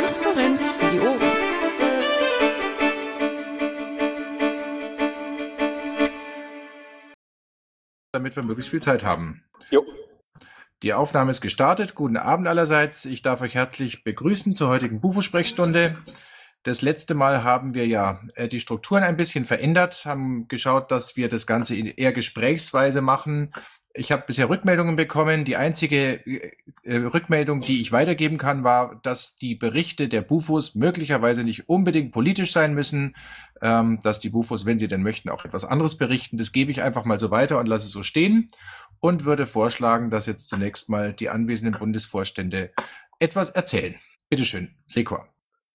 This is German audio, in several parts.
Transparenz für die Ohren. Damit wir möglichst viel Zeit haben. Jo. Die Aufnahme ist gestartet. Guten Abend allerseits. Ich darf euch herzlich begrüßen zur heutigen Bufo-Sprechstunde. Das letzte Mal haben wir ja äh, die Strukturen ein bisschen verändert, haben geschaut, dass wir das Ganze eher gesprächsweise machen. Ich habe bisher Rückmeldungen bekommen. Die einzige äh, äh, Rückmeldung, die ich weitergeben kann, war, dass die Berichte der Bufos möglicherweise nicht unbedingt politisch sein müssen, ähm, dass die Bufos, wenn sie denn möchten, auch etwas anderes berichten. Das gebe ich einfach mal so weiter und lasse es so stehen und würde vorschlagen, dass jetzt zunächst mal die anwesenden Bundesvorstände etwas erzählen. Bitteschön, Sekor.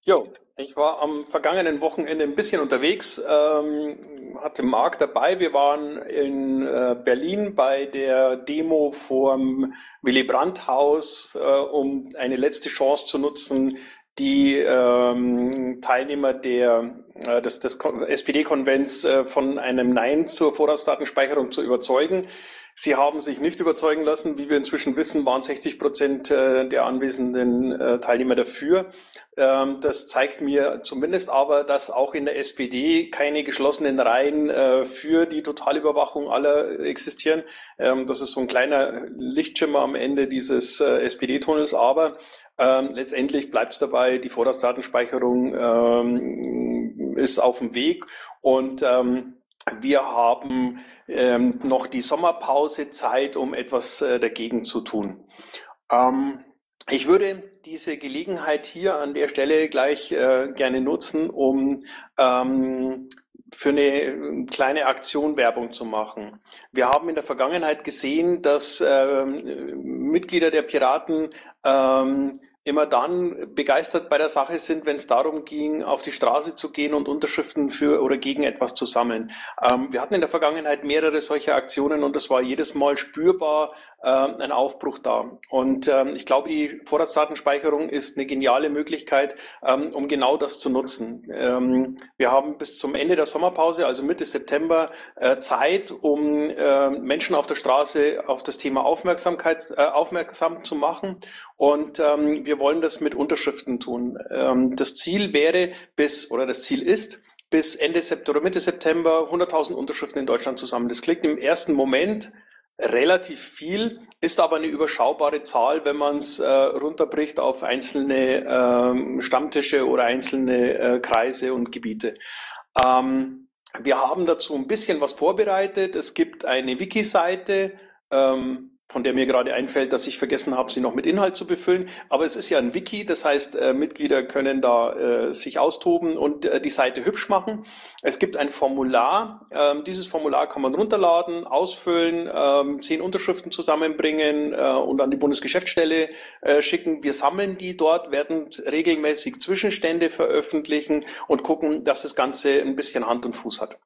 Jo, ich war am vergangenen Wochenende ein bisschen unterwegs, ähm, hatte Marc dabei. Wir waren in äh, Berlin bei der Demo vorm Willy Brandt Haus, äh, um eine letzte Chance zu nutzen, die ähm, Teilnehmer der, äh, des, des SPD-Konvents äh, von einem Nein zur Vorratsdatenspeicherung zu überzeugen. Sie haben sich nicht überzeugen lassen. Wie wir inzwischen wissen, waren 60 Prozent äh, der anwesenden äh, Teilnehmer dafür. Ähm, das zeigt mir zumindest aber, dass auch in der SPD keine geschlossenen Reihen äh, für die Totalüberwachung aller existieren. Ähm, das ist so ein kleiner Lichtschimmer am Ende dieses SPD-Tunnels. Aber ähm, letztendlich bleibt es dabei, die Vorratsdatenspeicherung ist auf dem Weg und ähm, wir haben ähm, noch die Sommerpause Zeit, um etwas äh, dagegen zu tun. Ähm, ich würde diese Gelegenheit hier an der Stelle gleich äh, gerne nutzen, um ähm, für eine kleine Aktion Werbung zu machen. Wir haben in der Vergangenheit gesehen, dass ähm, Mitglieder der Piraten ähm, immer dann begeistert bei der Sache sind, wenn es darum ging, auf die Straße zu gehen und Unterschriften für oder gegen etwas zu sammeln. Ähm, wir hatten in der Vergangenheit mehrere solche Aktionen und es war jedes Mal spürbar äh, ein Aufbruch da. Und ähm, ich glaube, die Vorratsdatenspeicherung ist eine geniale Möglichkeit, ähm, um genau das zu nutzen. Ähm, wir haben bis zum Ende der Sommerpause, also Mitte September, äh, Zeit, um äh, Menschen auf der Straße auf das Thema Aufmerksamkeit äh, aufmerksam zu machen. Und ähm, wir wollen das mit Unterschriften tun. Ähm, das Ziel wäre bis, oder das Ziel ist, bis Ende September, Mitte September 100.000 Unterschriften in Deutschland zusammen. Das klingt im ersten Moment relativ viel, ist aber eine überschaubare Zahl, wenn man es äh, runterbricht auf einzelne ähm, Stammtische oder einzelne äh, Kreise und Gebiete. Ähm, wir haben dazu ein bisschen was vorbereitet. Es gibt eine Wiki-Seite, ähm, von der mir gerade einfällt, dass ich vergessen habe, sie noch mit Inhalt zu befüllen. Aber es ist ja ein Wiki, das heißt, äh, Mitglieder können da äh, sich austoben und äh, die Seite hübsch machen. Es gibt ein Formular. Ähm, dieses Formular kann man runterladen, ausfüllen, ähm, zehn Unterschriften zusammenbringen äh, und an die Bundesgeschäftsstelle äh, schicken. Wir sammeln die dort, werden regelmäßig Zwischenstände veröffentlichen und gucken, dass das Ganze ein bisschen Hand und Fuß hat.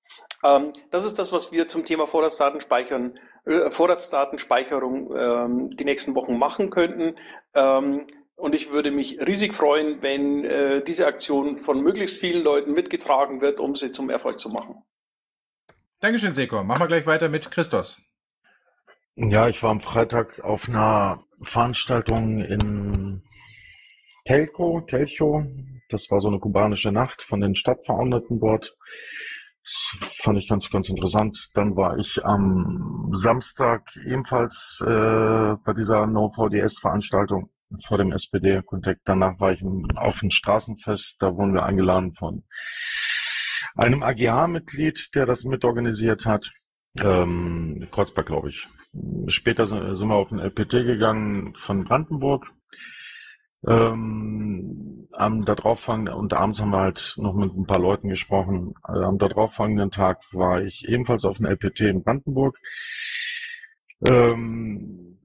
Ähm, das ist das, was wir zum Thema Vorratsdaten speichern äh, Vorratsdatenspeicherung ähm, die nächsten Wochen machen könnten. Ähm, und ich würde mich riesig freuen, wenn äh, diese Aktion von möglichst vielen Leuten mitgetragen wird, um sie zum Erfolg zu machen. Dankeschön, Seko. Machen wir gleich weiter mit Christos. Ja, ich war am Freitag auf einer Veranstaltung in Telco, Telcho. Das war so eine kubanische Nacht von den Stadtverordneten dort. Fand ich ganz, ganz interessant. Dann war ich am Samstag ebenfalls äh, bei dieser No-VDS-Veranstaltung vor dem SPD-Kontakt. Danach war ich auf dem Straßenfest, da wurden wir eingeladen von einem AGH-Mitglied, der das mitorganisiert hat. Ähm, Kreuzberg, glaube ich. Später sind wir auf den LPT gegangen von Brandenburg. Ähm, am darauffolgenden, und abends haben wir halt noch mit ein paar Leuten gesprochen. Also am darauffolgenden Tag war ich ebenfalls auf dem LPT in Brandenburg. Ähm,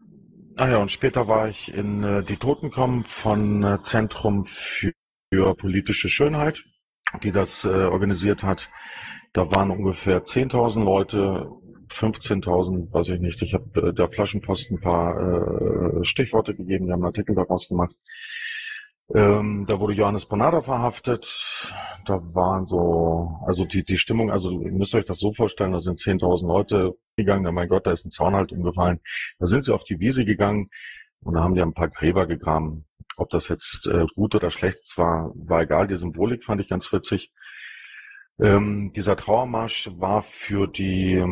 ah ja, und später war ich in äh, die Toten kommen von äh, Zentrum für, für politische Schönheit, die das äh, organisiert hat. Da waren ungefähr 10.000 Leute, 15.000, weiß ich nicht. Ich habe äh, der Flaschenpost ein paar äh, Stichworte gegeben, wir haben einen Artikel daraus gemacht. Ähm, da wurde Johannes Bonada verhaftet. Da waren so, also die, die Stimmung, also ihr müsst euch das so vorstellen, da sind 10.000 Leute gegangen, ja mein Gott, da ist ein Zaun halt umgefallen. Da sind sie auf die Wiese gegangen und da haben die ein paar Gräber gegraben. Ob das jetzt äh, gut oder schlecht war, war egal. Die Symbolik fand ich ganz witzig. Ähm, dieser Trauermarsch war für die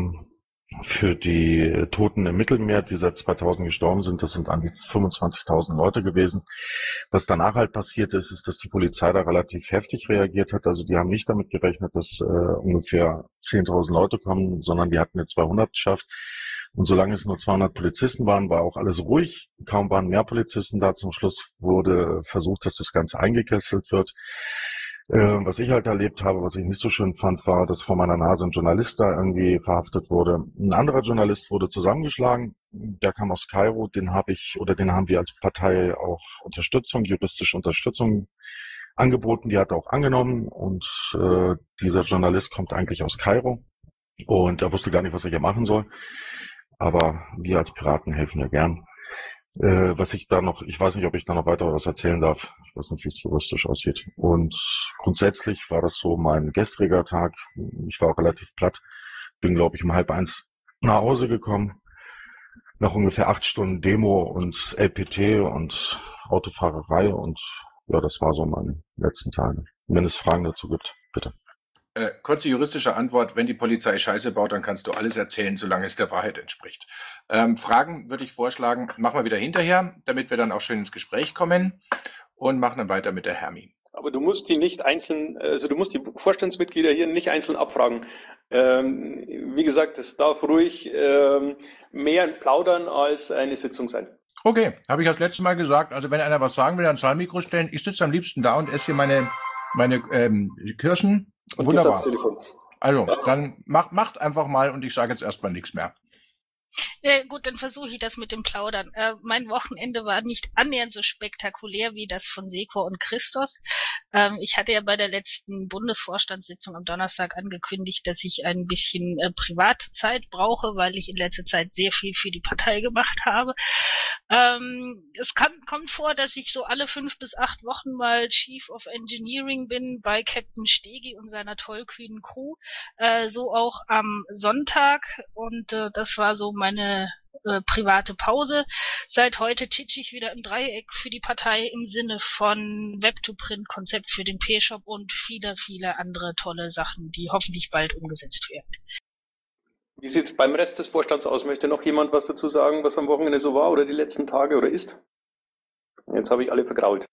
für die Toten im Mittelmeer, die seit 2000 gestorben sind, das sind an die 25.000 Leute gewesen. Was danach halt passiert ist, ist, dass die Polizei da relativ heftig reagiert hat. Also die haben nicht damit gerechnet, dass äh, ungefähr 10.000 Leute kommen, sondern die hatten eine 200-Schaft. Und solange es nur 200 Polizisten waren, war auch alles ruhig. Kaum waren mehr Polizisten da. Zum Schluss wurde versucht, dass das Ganze eingekesselt wird. Äh, was ich halt erlebt habe, was ich nicht so schön fand, war, dass vor meiner Nase ein Journalist da irgendwie verhaftet wurde. Ein anderer Journalist wurde zusammengeschlagen. Der kam aus Kairo. Den habe ich oder den haben wir als Partei auch Unterstützung, juristische Unterstützung angeboten. Die hat er auch angenommen. Und äh, dieser Journalist kommt eigentlich aus Kairo. Und er wusste gar nicht, was er hier machen soll. Aber wir als Piraten helfen ja gern. Äh, was ich da noch, ich weiß nicht, ob ich da noch weiter was erzählen darf. Ich weiß nicht, wie es juristisch aussieht. Und grundsätzlich war das so mein gestriger Tag. Ich war auch relativ platt. Bin, glaube ich, um halb eins nach Hause gekommen. Nach ungefähr acht Stunden Demo und LPT und Autofahrerei und ja, das war so meine letzten Tage. Wenn es Fragen dazu gibt, bitte. Äh, kurze juristische Antwort, wenn die Polizei Scheiße baut, dann kannst du alles erzählen, solange es der Wahrheit entspricht. Ähm, Fragen würde ich vorschlagen, machen wir wieder hinterher, damit wir dann auch schön ins Gespräch kommen und machen dann weiter mit der Hermi. Aber du musst die nicht einzeln, also du musst die Vorstandsmitglieder hier nicht einzeln abfragen. Ähm, wie gesagt, es darf ruhig ähm, mehr Plaudern als eine Sitzung sein. Okay, habe ich das letzte Mal gesagt. Also wenn einer was sagen will, ans Zahlmikro stellen. Ich sitze am liebsten da und esse hier meine, meine ähm, Kirschen und Wunderbar. Also, dann macht, macht einfach mal und ich sage jetzt erstmal nichts mehr. Äh, gut, dann versuche ich das mit dem Plaudern. Äh, mein Wochenende war nicht annähernd so spektakulär wie das von Seko und Christos. Ähm, ich hatte ja bei der letzten Bundesvorstandssitzung am Donnerstag angekündigt, dass ich ein bisschen äh, Privatzeit brauche, weil ich in letzter Zeit sehr viel für die Partei gemacht habe. Ähm, es kann, kommt vor, dass ich so alle fünf bis acht Wochen mal Chief of Engineering bin bei Captain Stegi und seiner tollkühnen Crew. Äh, so auch am Sonntag und äh, das war so meine äh, private Pause. Seit heute titsche ich wieder im Dreieck für die Partei im Sinne von Web-to-Print-Konzept für den P-Shop und viele, viele andere tolle Sachen, die hoffentlich bald umgesetzt werden. Wie sieht es beim Rest des Vorstands aus? Möchte noch jemand was dazu sagen, was am Wochenende so war oder die letzten Tage oder ist? Jetzt habe ich alle vergrault.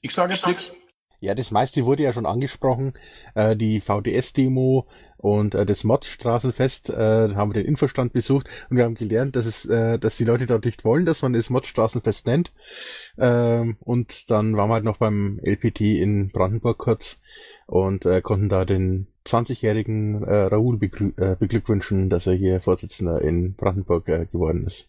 Ich sage jetzt nichts. Ja, das meiste wurde ja schon angesprochen. Äh, die VDS-Demo und äh, das Mod-Straßenfest äh, haben wir den Infostand besucht und wir haben gelernt, dass es, äh, dass die Leute dort nicht wollen, dass man das Mod-Straßenfest nennt. Ähm, und dann waren wir halt noch beim LPT in Brandenburg kurz und äh, konnten da den 20-jährigen äh, Raoul äh, beglückwünschen, dass er hier Vorsitzender in Brandenburg äh, geworden ist.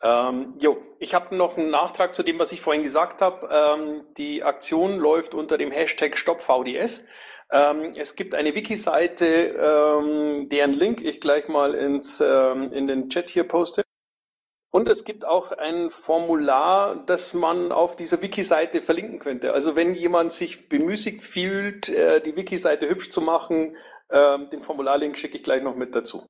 Ähm, jo, ich habe noch einen Nachtrag zu dem, was ich vorhin gesagt habe. Ähm, die Aktion läuft unter dem Hashtag StoppVDS. Ähm, es gibt eine Wiki-Seite, ähm, deren Link ich gleich mal ins, ähm, in den Chat hier poste. Und es gibt auch ein Formular, das man auf dieser Wiki-Seite verlinken könnte. Also wenn jemand sich bemüßigt fühlt, äh, die Wiki-Seite hübsch zu machen, äh, den Formularlink schicke ich gleich noch mit dazu.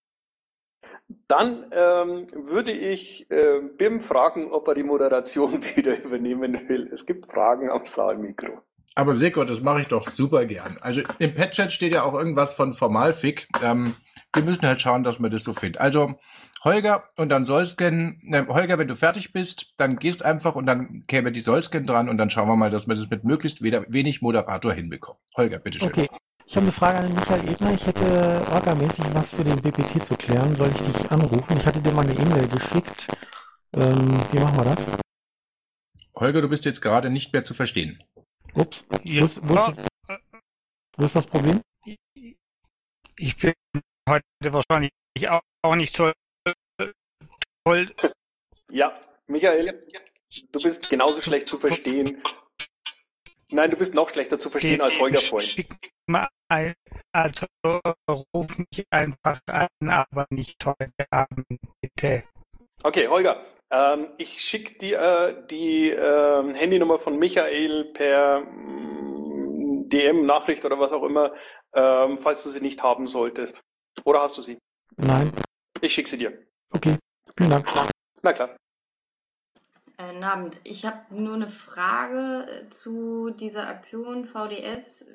Dann ähm, würde ich äh, Bim fragen, ob er die Moderation wieder übernehmen will. Es gibt Fragen am Saalmikro. Aber Seko, das mache ich doch super gern. Also im Patchat steht ja auch irgendwas von Formalfick. Ähm, wir müssen halt schauen, dass man das so findet. Also Holger und dann Solsken. Äh, Holger, wenn du fertig bist, dann gehst einfach und dann käme die Solsken dran und dann schauen wir mal, dass wir das mit möglichst wenig Moderator hinbekommen. Holger, bitteschön. Okay. Ich habe eine Frage an Michael Ebner. Ich hätte orgamäßig was für den BPT zu klären. Soll ich dich anrufen? Ich hatte dir mal eine E-Mail geschickt. Ähm, wie machen wir das? Holger, du bist jetzt gerade nicht mehr zu verstehen. Ups. Ja. Wo, ist, wo, ist, wo ist das Problem? Ich bin heute wahrscheinlich auch nicht so toll. Ja, Michael, du bist genauso schlecht zu verstehen. Nein, du bist noch schlechter zu verstehen als Holger vorhin mal, also ruf mich einfach an, aber nicht heute Abend, bitte. Okay, Holger, ähm, ich schicke dir äh, die äh, Handynummer von Michael per mm, DM-Nachricht oder was auch immer, ähm, falls du sie nicht haben solltest. Oder hast du sie? Nein. Ich schicke sie dir. Okay, vielen Dank. Na klar. Guten Abend. Ich habe nur eine Frage äh, zu dieser Aktion VDS.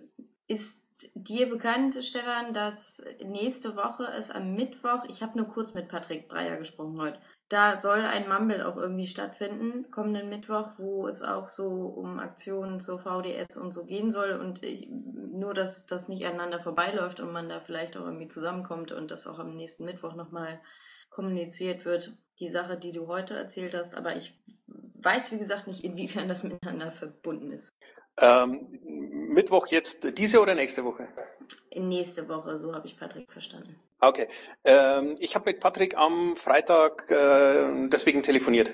Ist dir bekannt, Stefan, dass nächste Woche es am Mittwoch, ich habe nur kurz mit Patrick Breyer gesprochen heute, da soll ein Mumble auch irgendwie stattfinden, kommenden Mittwoch, wo es auch so um Aktionen zur VDS und so gehen soll und nur, dass das nicht aneinander vorbeiläuft und man da vielleicht auch irgendwie zusammenkommt und das auch am nächsten Mittwoch nochmal kommuniziert wird, die Sache, die du heute erzählt hast, aber ich weiß, wie gesagt, nicht, inwiefern das miteinander verbunden ist. Ähm, Mittwoch jetzt diese oder nächste Woche? Nächste Woche, so habe ich Patrick verstanden. Okay. Ähm, ich habe mit Patrick am Freitag äh, deswegen telefoniert.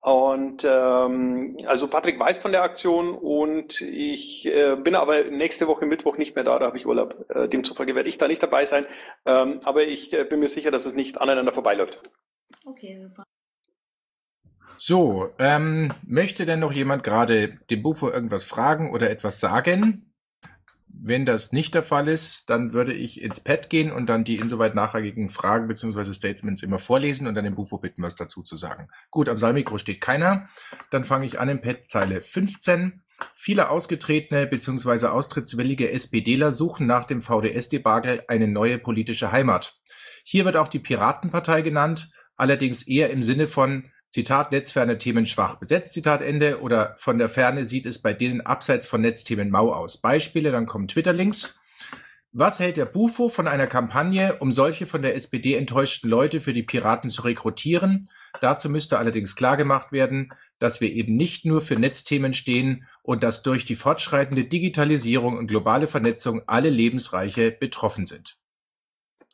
Und ähm, also Patrick weiß von der Aktion und ich äh, bin aber nächste Woche Mittwoch nicht mehr da, da habe ich Urlaub. Äh, demzufolge werde ich da nicht dabei sein. Ähm, aber ich äh, bin mir sicher, dass es nicht aneinander vorbeiläuft. Okay, super. So, ähm, möchte denn noch jemand gerade dem Bufo irgendwas fragen oder etwas sagen? Wenn das nicht der Fall ist, dann würde ich ins Pad gehen und dann die insoweit nachrangigen Fragen bzw. Statements immer vorlesen und dann dem Bufo bitten, was dazu zu sagen. Gut, am Saalmikro steht keiner. Dann fange ich an im Pad Zeile 15. Viele ausgetretene bzw. austrittswillige SPDler suchen nach dem VDS-Debakel eine neue politische Heimat. Hier wird auch die Piratenpartei genannt, allerdings eher im Sinne von Zitat, netzferne Themen schwach besetzt, Zitat Ende, oder von der Ferne sieht es bei denen abseits von Netzthemen mau aus. Beispiele, dann kommen Twitter-Links. Was hält der Bufo von einer Kampagne, um solche von der SPD enttäuschten Leute für die Piraten zu rekrutieren? Dazu müsste allerdings klargemacht werden, dass wir eben nicht nur für Netzthemen stehen und dass durch die fortschreitende Digitalisierung und globale Vernetzung alle Lebensreiche betroffen sind.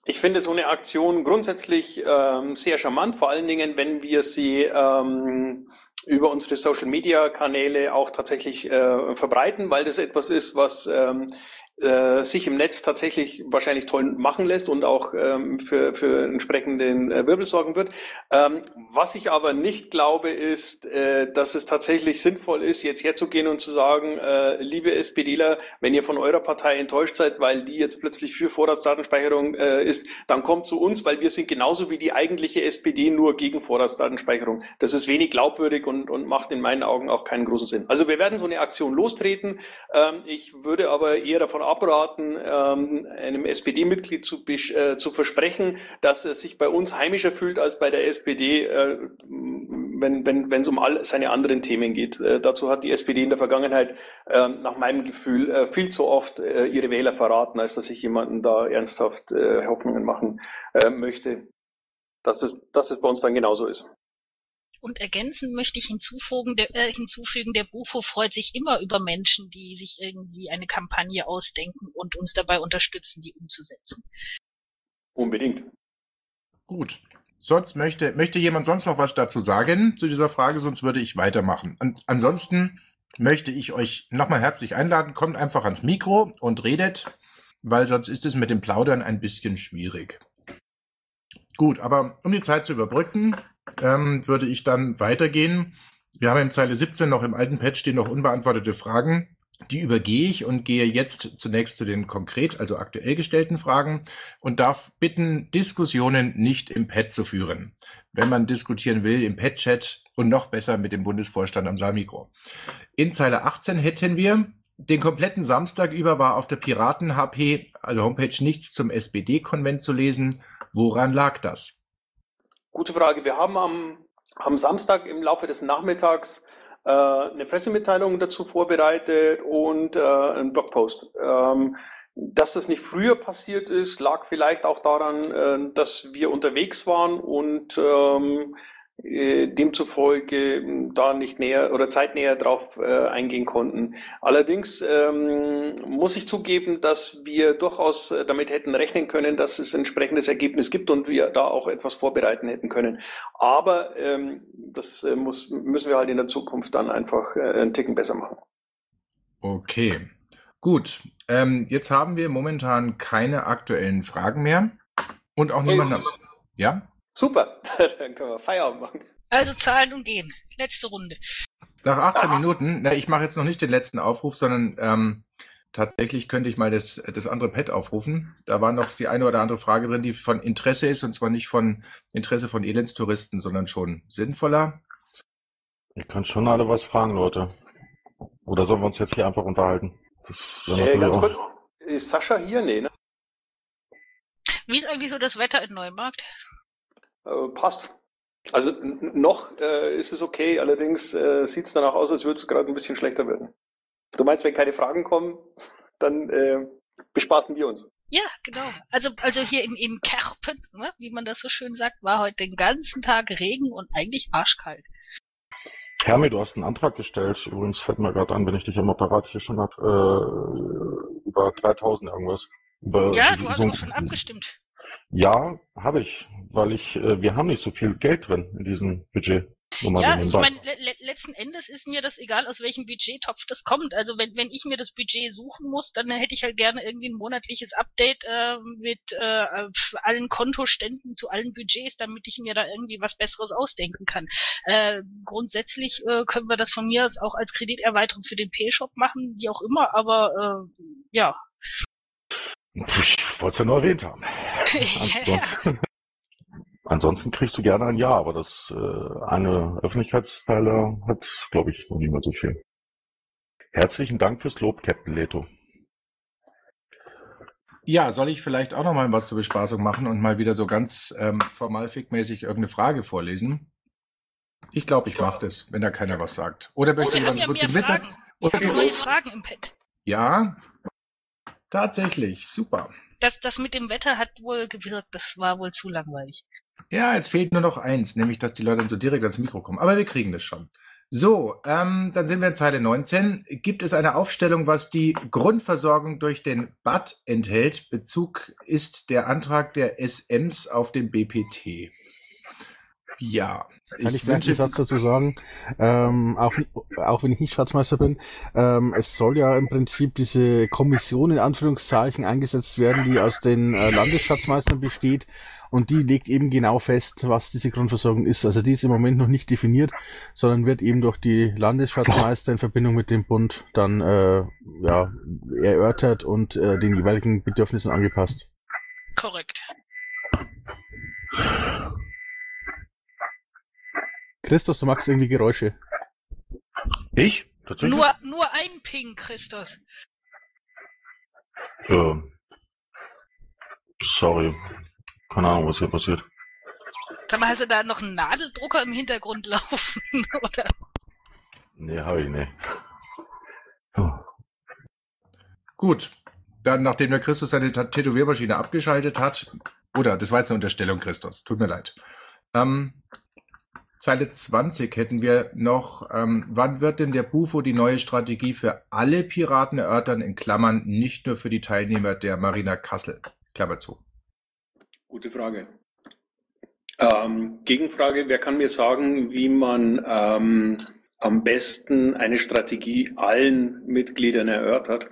Ich finde so eine Aktion grundsätzlich ähm, sehr charmant, vor allen Dingen, wenn wir sie ähm, über unsere Social-Media-Kanäle auch tatsächlich äh, verbreiten, weil das etwas ist, was ähm, äh, sich im Netz tatsächlich wahrscheinlich toll machen lässt und auch ähm, für, für entsprechenden äh, Wirbel sorgen wird. Ähm, was ich aber nicht glaube, ist, äh, dass es tatsächlich sinnvoll ist, jetzt herzugehen und zu sagen, äh, liebe SPDler, wenn ihr von eurer Partei enttäuscht seid, weil die jetzt plötzlich für Vorratsdatenspeicherung äh, ist, dann kommt zu uns, weil wir sind genauso wie die eigentliche SPD nur gegen Vorratsdatenspeicherung. Das ist wenig glaubwürdig und, und macht in meinen Augen auch keinen großen Sinn. Also wir werden so eine Aktion lostreten. Ähm, ich würde aber eher davon abraten, ähm, einem SPD-Mitglied zu, äh, zu versprechen, dass er sich bei uns heimischer fühlt als bei der SPD, äh, wenn wenn wenn, es um all seine anderen Themen geht. Äh, dazu hat die SPD in der Vergangenheit äh, nach meinem Gefühl äh, viel zu oft äh, ihre Wähler verraten, als dass ich jemanden da ernsthaft äh, Hoffnungen machen möchte, dass es, dass es bei uns dann genauso ist. Und ergänzend möchte ich hinzufügen der, äh, hinzufügen, der Bufo freut sich immer über Menschen, die sich irgendwie eine Kampagne ausdenken und uns dabei unterstützen, die umzusetzen. Unbedingt. Gut. Sonst möchte, möchte jemand sonst noch was dazu sagen zu dieser Frage, sonst würde ich weitermachen. Und ansonsten möchte ich euch nochmal herzlich einladen, kommt einfach ans Mikro und redet, weil sonst ist es mit dem Plaudern ein bisschen schwierig. Gut, aber um die Zeit zu überbrücken, ähm, würde ich dann weitergehen. Wir haben in Zeile 17 noch im alten Patch stehen noch unbeantwortete Fragen. Die übergehe ich und gehe jetzt zunächst zu den konkret, also aktuell gestellten Fragen und darf bitten, Diskussionen nicht im Pad zu führen. Wenn man diskutieren will, im Pad-Chat und noch besser mit dem Bundesvorstand am Saalmikro. In Zeile 18 hätten wir den kompletten Samstag über war auf der Piraten-HP, also Homepage, nichts zum SPD-Konvent zu lesen. Woran lag das? Gute Frage. Wir haben am, am Samstag im Laufe des Nachmittags äh, eine Pressemitteilung dazu vorbereitet und äh, einen Blogpost. Ähm, dass das nicht früher passiert ist, lag vielleicht auch daran, äh, dass wir unterwegs waren und ähm, äh, demzufolge hm, da nicht näher oder zeitnäher drauf äh, eingehen konnten. Allerdings ähm, muss ich zugeben, dass wir durchaus äh, damit hätten rechnen können, dass es ein entsprechendes Ergebnis gibt und wir da auch etwas vorbereiten hätten können. Aber ähm, das äh, muss, müssen wir halt in der Zukunft dann einfach äh, einen Ticken besser machen. Okay, gut. Ähm, jetzt haben wir momentan keine aktuellen Fragen mehr und auch niemand. Ja? Super, dann können wir Feierabend machen. Also zahlen und gehen. Letzte Runde. Nach 18 ah. Minuten, na, ich mache jetzt noch nicht den letzten Aufruf, sondern ähm, tatsächlich könnte ich mal das, das andere Pad aufrufen. Da war noch die eine oder andere Frage drin, die von Interesse ist, und zwar nicht von Interesse von Elendstouristen, sondern schon sinnvoller. Ihr könnt schon alle was fragen, Leute. Oder sollen wir uns jetzt hier einfach unterhalten? Äh, ganz kurz, ist Sascha hier? Nee, ne? Wie ist eigentlich so das Wetter in Neumarkt? Äh, passt. Also noch äh, ist es okay, allerdings äh, sieht es danach aus, als würde es gerade ein bisschen schlechter werden. Du meinst, wenn keine Fragen kommen, dann äh, bespaßen wir uns. Ja, genau. Also, also hier in, in Kerpen, ne, wie man das so schön sagt, war heute den ganzen Tag Regen und eigentlich arschkalt. Hermi, du hast einen Antrag gestellt. Übrigens fällt mir gerade an, wenn ich dich am Apparat hier schon habe, äh, über 3000 irgendwas. Über ja, du hast auch schon abgestimmt. Ja, habe ich, weil ich, äh, wir haben nicht so viel Geld drin in diesem Budget. Ja, ich meine, le letzten Endes ist mir das egal, aus welchem Budgettopf das kommt. Also wenn, wenn ich mir das Budget suchen muss, dann hätte ich halt gerne irgendwie ein monatliches Update äh, mit äh, allen Kontoständen zu allen Budgets, damit ich mir da irgendwie was Besseres ausdenken kann. Äh, grundsätzlich äh, können wir das von mir aus auch als Krediterweiterung für den P-Shop machen, wie auch immer, aber äh, ja. Ich wollte es ja nur erwähnt haben. ja. Ansonsten kriegst du gerne ein Ja, aber das äh, eine Öffentlichkeitsteile hat, glaube ich, noch niemand so viel. Herzlichen Dank fürs Lob, Captain Leto. Ja, soll ich vielleicht auch noch mal was zur Bespaßung machen und mal wieder so ganz ähm, formalfickmäßig irgendeine Frage vorlesen? Ich glaube, ich mache das, wenn da keiner was sagt. Oder möchte jemand ja kurz den Witz sagen? Oder ich habe Fragen im Pad. Ja, tatsächlich, super. Das, das mit dem Wetter hat wohl gewirkt, das war wohl zu langweilig. Ja, es fehlt nur noch eins, nämlich dass die Leute dann so direkt ans Mikro kommen. Aber wir kriegen das schon. So, ähm, dann sind wir in Zeile 19. Gibt es eine Aufstellung, was die Grundversorgung durch den BAT enthält? Bezug ist der Antrag der SMs auf den BPT. Ja. Kann ich, ich wünsche Satz dazu sagen, ähm, auch, auch wenn ich nicht Schatzmeister bin, ähm, es soll ja im Prinzip diese Kommission in Anführungszeichen eingesetzt werden, die aus den äh, Landesschatzmeistern besteht und die legt eben genau fest, was diese Grundversorgung ist. Also die ist im Moment noch nicht definiert, sondern wird eben durch die Landesschatzmeister in Verbindung mit dem Bund dann äh, ja, erörtert und äh, den jeweiligen Bedürfnissen angepasst. Korrekt. Christus, du magst irgendwie Geräusche. Ich? Tatsächlich? Nur, nur ein Ping, Christus. Ja. Sorry. Keine Ahnung, was hier passiert. Sag mal, hast du da noch einen Nadeldrucker im Hintergrund laufen, oder? Nee, hab ich nicht. Gut. Dann, nachdem der Christus seine Tätowiermaschine abgeschaltet hat, oder, das war jetzt eine Unterstellung, Christus, tut mir leid. Ähm, Zeile 20 hätten wir noch, ähm, wann wird denn der Bufo die neue Strategie für alle Piraten erörtern, in Klammern, nicht nur für die Teilnehmer der Marina Kassel, Klammer zu. Gute Frage. Ähm, Gegenfrage, wer kann mir sagen, wie man ähm, am besten eine Strategie allen Mitgliedern erörtert?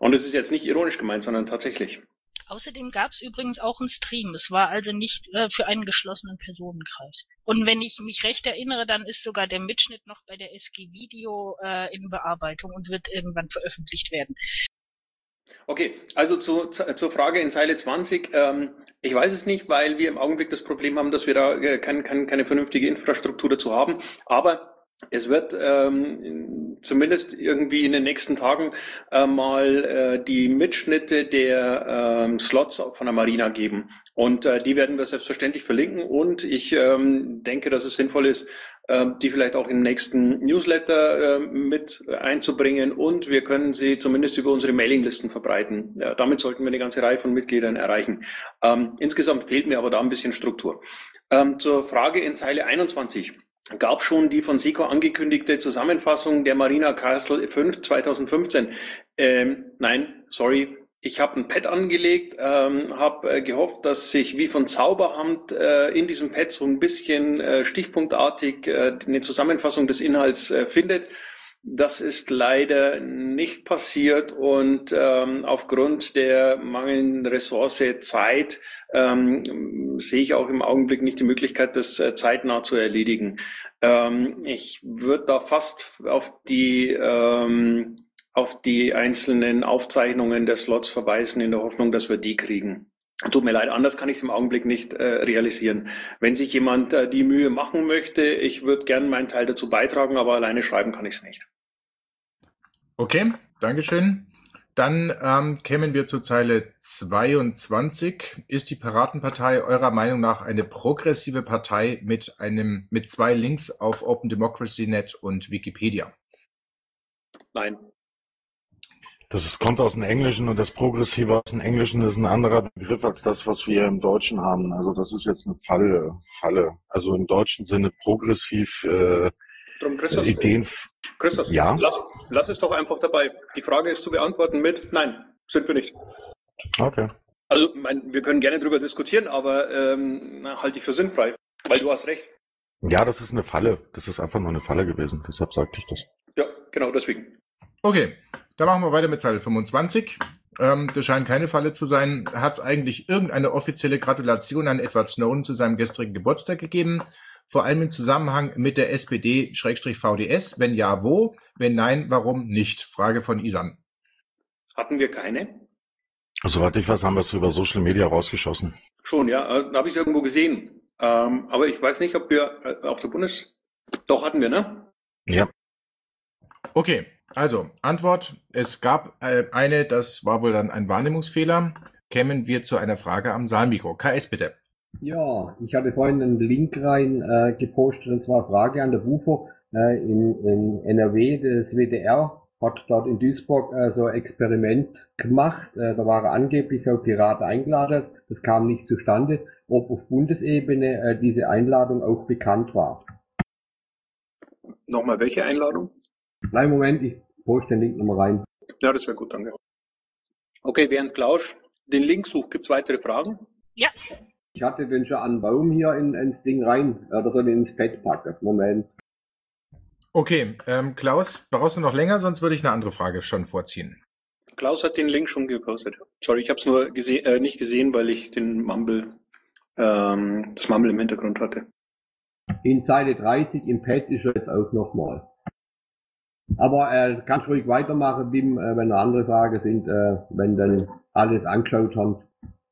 Und es ist jetzt nicht ironisch gemeint, sondern tatsächlich. Außerdem gab es übrigens auch einen Stream. Es war also nicht äh, für einen geschlossenen Personenkreis. Und wenn ich mich recht erinnere, dann ist sogar der Mitschnitt noch bei der SG Video äh, in Bearbeitung und wird irgendwann veröffentlicht werden. Okay, also zu, zur Frage in Zeile 20. Ähm, ich weiß es nicht, weil wir im Augenblick das Problem haben, dass wir da äh, kein, kein, keine vernünftige Infrastruktur dazu haben. Aber es wird ähm, zumindest irgendwie in den nächsten Tagen äh, mal äh, die Mitschnitte der ähm, Slots von der Marina geben. Und äh, die werden wir selbstverständlich verlinken. Und ich ähm, denke, dass es sinnvoll ist, ähm, die vielleicht auch im nächsten Newsletter ähm, mit einzubringen und wir können sie zumindest über unsere Mailinglisten verbreiten. Ja, damit sollten wir eine ganze Reihe von Mitgliedern erreichen. Ähm, insgesamt fehlt mir aber da ein bisschen Struktur. Ähm, zur Frage in Zeile 21 gab schon die von SECO angekündigte Zusammenfassung der Marina Castle 5 2015. Ähm, nein, sorry, ich habe ein Pad angelegt, ähm, habe äh, gehofft, dass sich wie von Zauberhand äh, in diesem Pad so ein bisschen äh, stichpunktartig äh, eine Zusammenfassung des Inhalts äh, findet. Das ist leider nicht passiert und ähm, aufgrund der mangelnden Ressource Zeit ähm, sehe ich auch im Augenblick nicht die Möglichkeit, das äh, zeitnah zu erledigen. Ähm, ich würde da fast auf die ähm, auf die einzelnen Aufzeichnungen der Slots verweisen, in der Hoffnung, dass wir die kriegen. Tut mir leid, anders kann ich es im Augenblick nicht äh, realisieren. Wenn sich jemand äh, die Mühe machen möchte, ich würde gerne meinen Teil dazu beitragen, aber alleine schreiben kann ich es nicht. Okay, Dankeschön. Dann ähm, kämen wir zur Zeile 22. Ist die Piratenpartei eurer Meinung nach eine progressive Partei mit einem mit zwei Links auf Open Democracy Net und Wikipedia? Nein. Das ist, kommt aus dem Englischen und das Progressive aus dem Englischen ist ein anderer Begriff als das, was wir im Deutschen haben. Also das ist jetzt eine Falle. Falle. Also im deutschen Sinne progressiv äh, Drum, Christoph, Ideen. Christoph Ja. lass, lass es doch einfach dabei. Die Frage ist zu beantworten mit Nein, sind wir nicht. Okay. Also, mein, wir können gerne drüber diskutieren, aber ähm, halte ich für sinnfrei, weil du hast recht. Ja, das ist eine Falle. Das ist einfach nur eine Falle gewesen. Deshalb sagte ich das. Ja, genau deswegen. Okay, dann machen wir weiter mit Zeile 25. Ähm, das scheint keine Falle zu sein. Hat es eigentlich irgendeine offizielle Gratulation an Edward Snowden zu seinem gestrigen Geburtstag gegeben? Vor allem im Zusammenhang mit der SPD-VDS? Wenn ja, wo? Wenn nein, warum nicht? Frage von Isan. Hatten wir keine? Soweit ich weiß, haben wir es über Social Media rausgeschossen. Schon, ja. Äh, habe ich irgendwo gesehen. Ähm, aber ich weiß nicht, ob wir äh, auf der Bundes... Doch, hatten wir, ne? Ja. Okay, also Antwort. Es gab äh, eine, das war wohl dann ein Wahrnehmungsfehler. Kämen wir zu einer Frage am Saalmikro. KS bitte. Ja, ich hatte vorhin einen Link rein äh, gepostet, und zwar Frage an der BUFO. Äh, in, in NRW, das WDR, hat dort in Duisburg äh, so ein Experiment gemacht. Äh, da waren angeblich so Piraten eingeladen. Das kam nicht zustande. Ob auf Bundesebene äh, diese Einladung auch bekannt war. Nochmal welche Einladung? Nein, Moment, ich poste den Link nochmal rein. Ja, das wäre gut, danke. Okay, während Klaus den Link sucht, gibt es weitere Fragen? Ja, Ich hatte den schon an Baum hier in, ins Ding rein. Äh, da soll ich ins Bett packen. Moment. Okay, ähm, Klaus, brauchst du noch länger, sonst würde ich eine andere Frage schon vorziehen. Klaus hat den Link schon gepostet. Sorry, ich habe es nur gese äh, nicht gesehen, weil ich den Mumble, ähm, das Mumble im Hintergrund hatte. In Seite 30 im Pad ist er jetzt auch nochmal. Aber äh, kannst ruhig weitermachen, Bim, äh, wenn noch andere Fragen sind, äh, wenn dann alles angeschaut haben,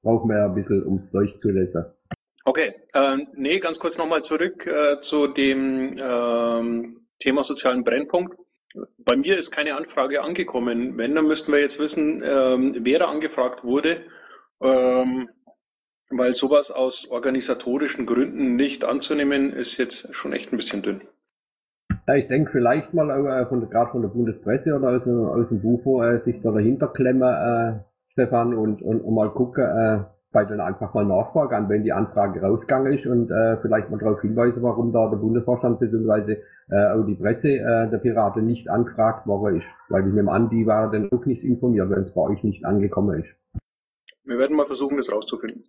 brauchen wir ein bisschen, um es durchzulesen. Okay, ähm, nee, ganz kurz nochmal zurück äh, zu dem ähm, Thema sozialen Brennpunkt. Bei mir ist keine Anfrage angekommen. Wenn, dann müssten wir jetzt wissen, ähm, wer da angefragt wurde, ähm, weil sowas aus organisatorischen Gründen nicht anzunehmen, ist jetzt schon echt ein bisschen dünn. Ja, ich denke vielleicht mal äh, gerade von der Bundespresse oder aus, dem- aus dem Bufo äh, sich da dahinter klemmen, äh, Stefan, und, und, und mal gucken, äh, bei dann einfach mal nachfragen, an wenn die Anfrage rausgegangen ist und äh, vielleicht mal darauf hinweisen, warum da der Bundesvorstand bzw. Äh, auch die Presse äh, der Piraten nicht angefragt worden ist. Weil ich nehme an, die waren dann auch nicht informiert, wenn es bei euch nicht angekommen ist. Wir werden mal versuchen, das rauszufinden.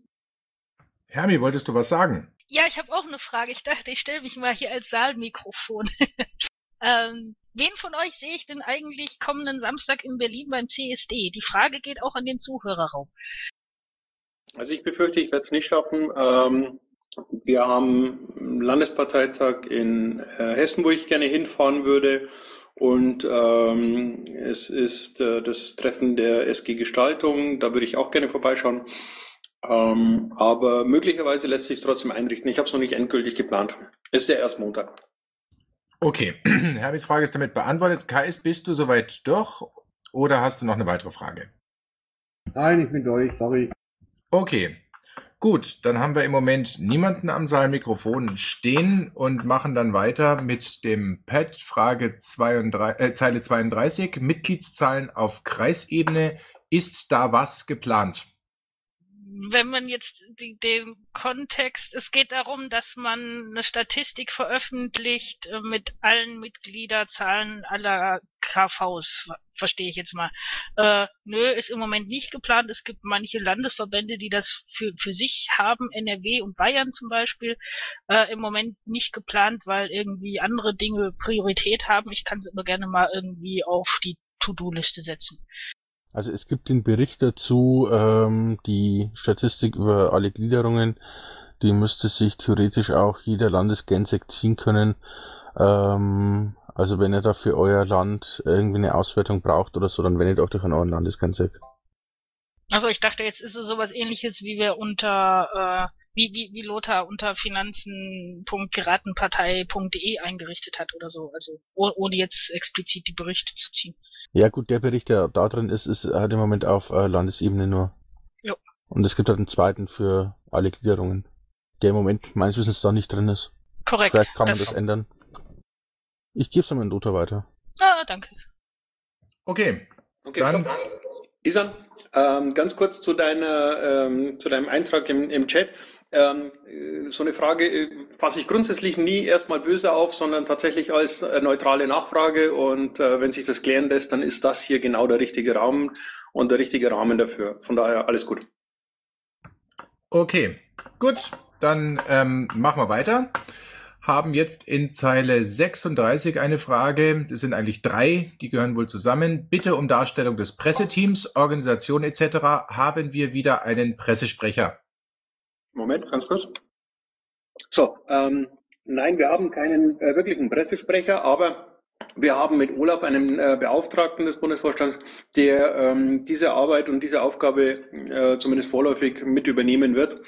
Hermi, wolltest du was sagen? ja, ich habe auch eine Frage. Ich dachte, ich stelle mich mal hier als Saalmikrofon. ähm, wen von euch sehe ich denn eigentlich kommenden Samstag in Berlin beim CSD? Die Frage geht auch an den Zuhörerraum. Also ich befürchte, ich werde es nicht schaffen. Ähm, wir haben Landesparteitag in äh, Hessen, wo ich gerne hinfahren würde. Und ähm, es ist äh, das Treffen der SG Gestaltung, da würde ich auch gerne vorbeischauen. Ähm, aber möglicherweise lässt sich trotzdem einrichten. Ich habe es noch nicht endgültig geplant. Ist ja erst Montag. Okay, Hermis Frage ist damit beantwortet. KS, bist du soweit durch oder hast du noch eine weitere Frage? Nein, ich bin durch, sorry. Okay, gut, dann haben wir im Moment niemanden am Saalmikrofon stehen und machen dann weiter mit dem Pad Frage 32, äh, Zeile 32. Mitgliedszahlen auf Kreisebene. Ist da was geplant? Wenn man jetzt die, den Kontext, es geht darum, dass man eine Statistik veröffentlicht äh, mit allen Mitgliederzahlen aller KVs, ver- verstehe ich jetzt mal. Äh, nö, ist im Moment nicht geplant. Es gibt manche Landesverbände, die das für, für sich haben, NRW und Bayern zum Beispiel, äh, im Moment nicht geplant, weil irgendwie andere Dinge Priorität haben. Ich kann es aber gerne mal irgendwie auf die To-Do-Liste setzen. Also es gibt den Bericht dazu, ähm, die Statistik über alle Gliederungen, die müsste sich theoretisch auch jeder Landesgensek ziehen können. Ähm, also wenn ihr da für euer Land irgendwie eine Auswertung braucht oder so, dann wendet euch doch an euren Landesgensek. Also ich dachte, jetzt ist es sowas ähnliches, wie wir unter, äh, wie, wie, wie Lothar unter finanzen.piratenpartei.de eingerichtet hat oder so. Also oh, ohne jetzt explizit die Berichte zu ziehen. Ja gut, der Bericht, der da drin ist, ist halt im Moment auf äh, Landesebene nur. Jo. Und es gibt halt einen zweiten für alle Gliederungen, der im Moment meines Wissens da nicht drin ist. Korrekt. Vielleicht kann man das, ändern. Ich gebe es an meinen Lothar weiter. Ah, danke. Okay, Okay, Dann-. Isan, ähm, ganz kurz zu, deiner, ähm, zu deinem Eintrag im, im Chat. Ähm, äh, so eine Frage äh, fasse ich grundsätzlich nie erstmal böse auf, sondern tatsächlich als äh, neutrale Nachfrage. Und äh, wenn sich das klären lässt, dann ist das hier genau der richtige Raum und der richtige Rahmen dafür. Von daher alles gut. Okay, gut, dann ähm, machen wir weiter. Haben jetzt in Zeile 36 eine Frage. Das sind eigentlich drei, die gehören wohl zusammen. Bitte um Darstellung des Presseteams, Organisation etc. Haben wir wieder einen Pressesprecher? Moment, ganz kurz. So, ähm, nein, wir haben keinen äh, wirklichen Pressesprecher, aber wir haben mit Olaf einen äh, Beauftragten des Bundesvorstands, der ähm, diese Arbeit und diese Aufgabe äh, zumindest vorläufig mit übernehmen wird,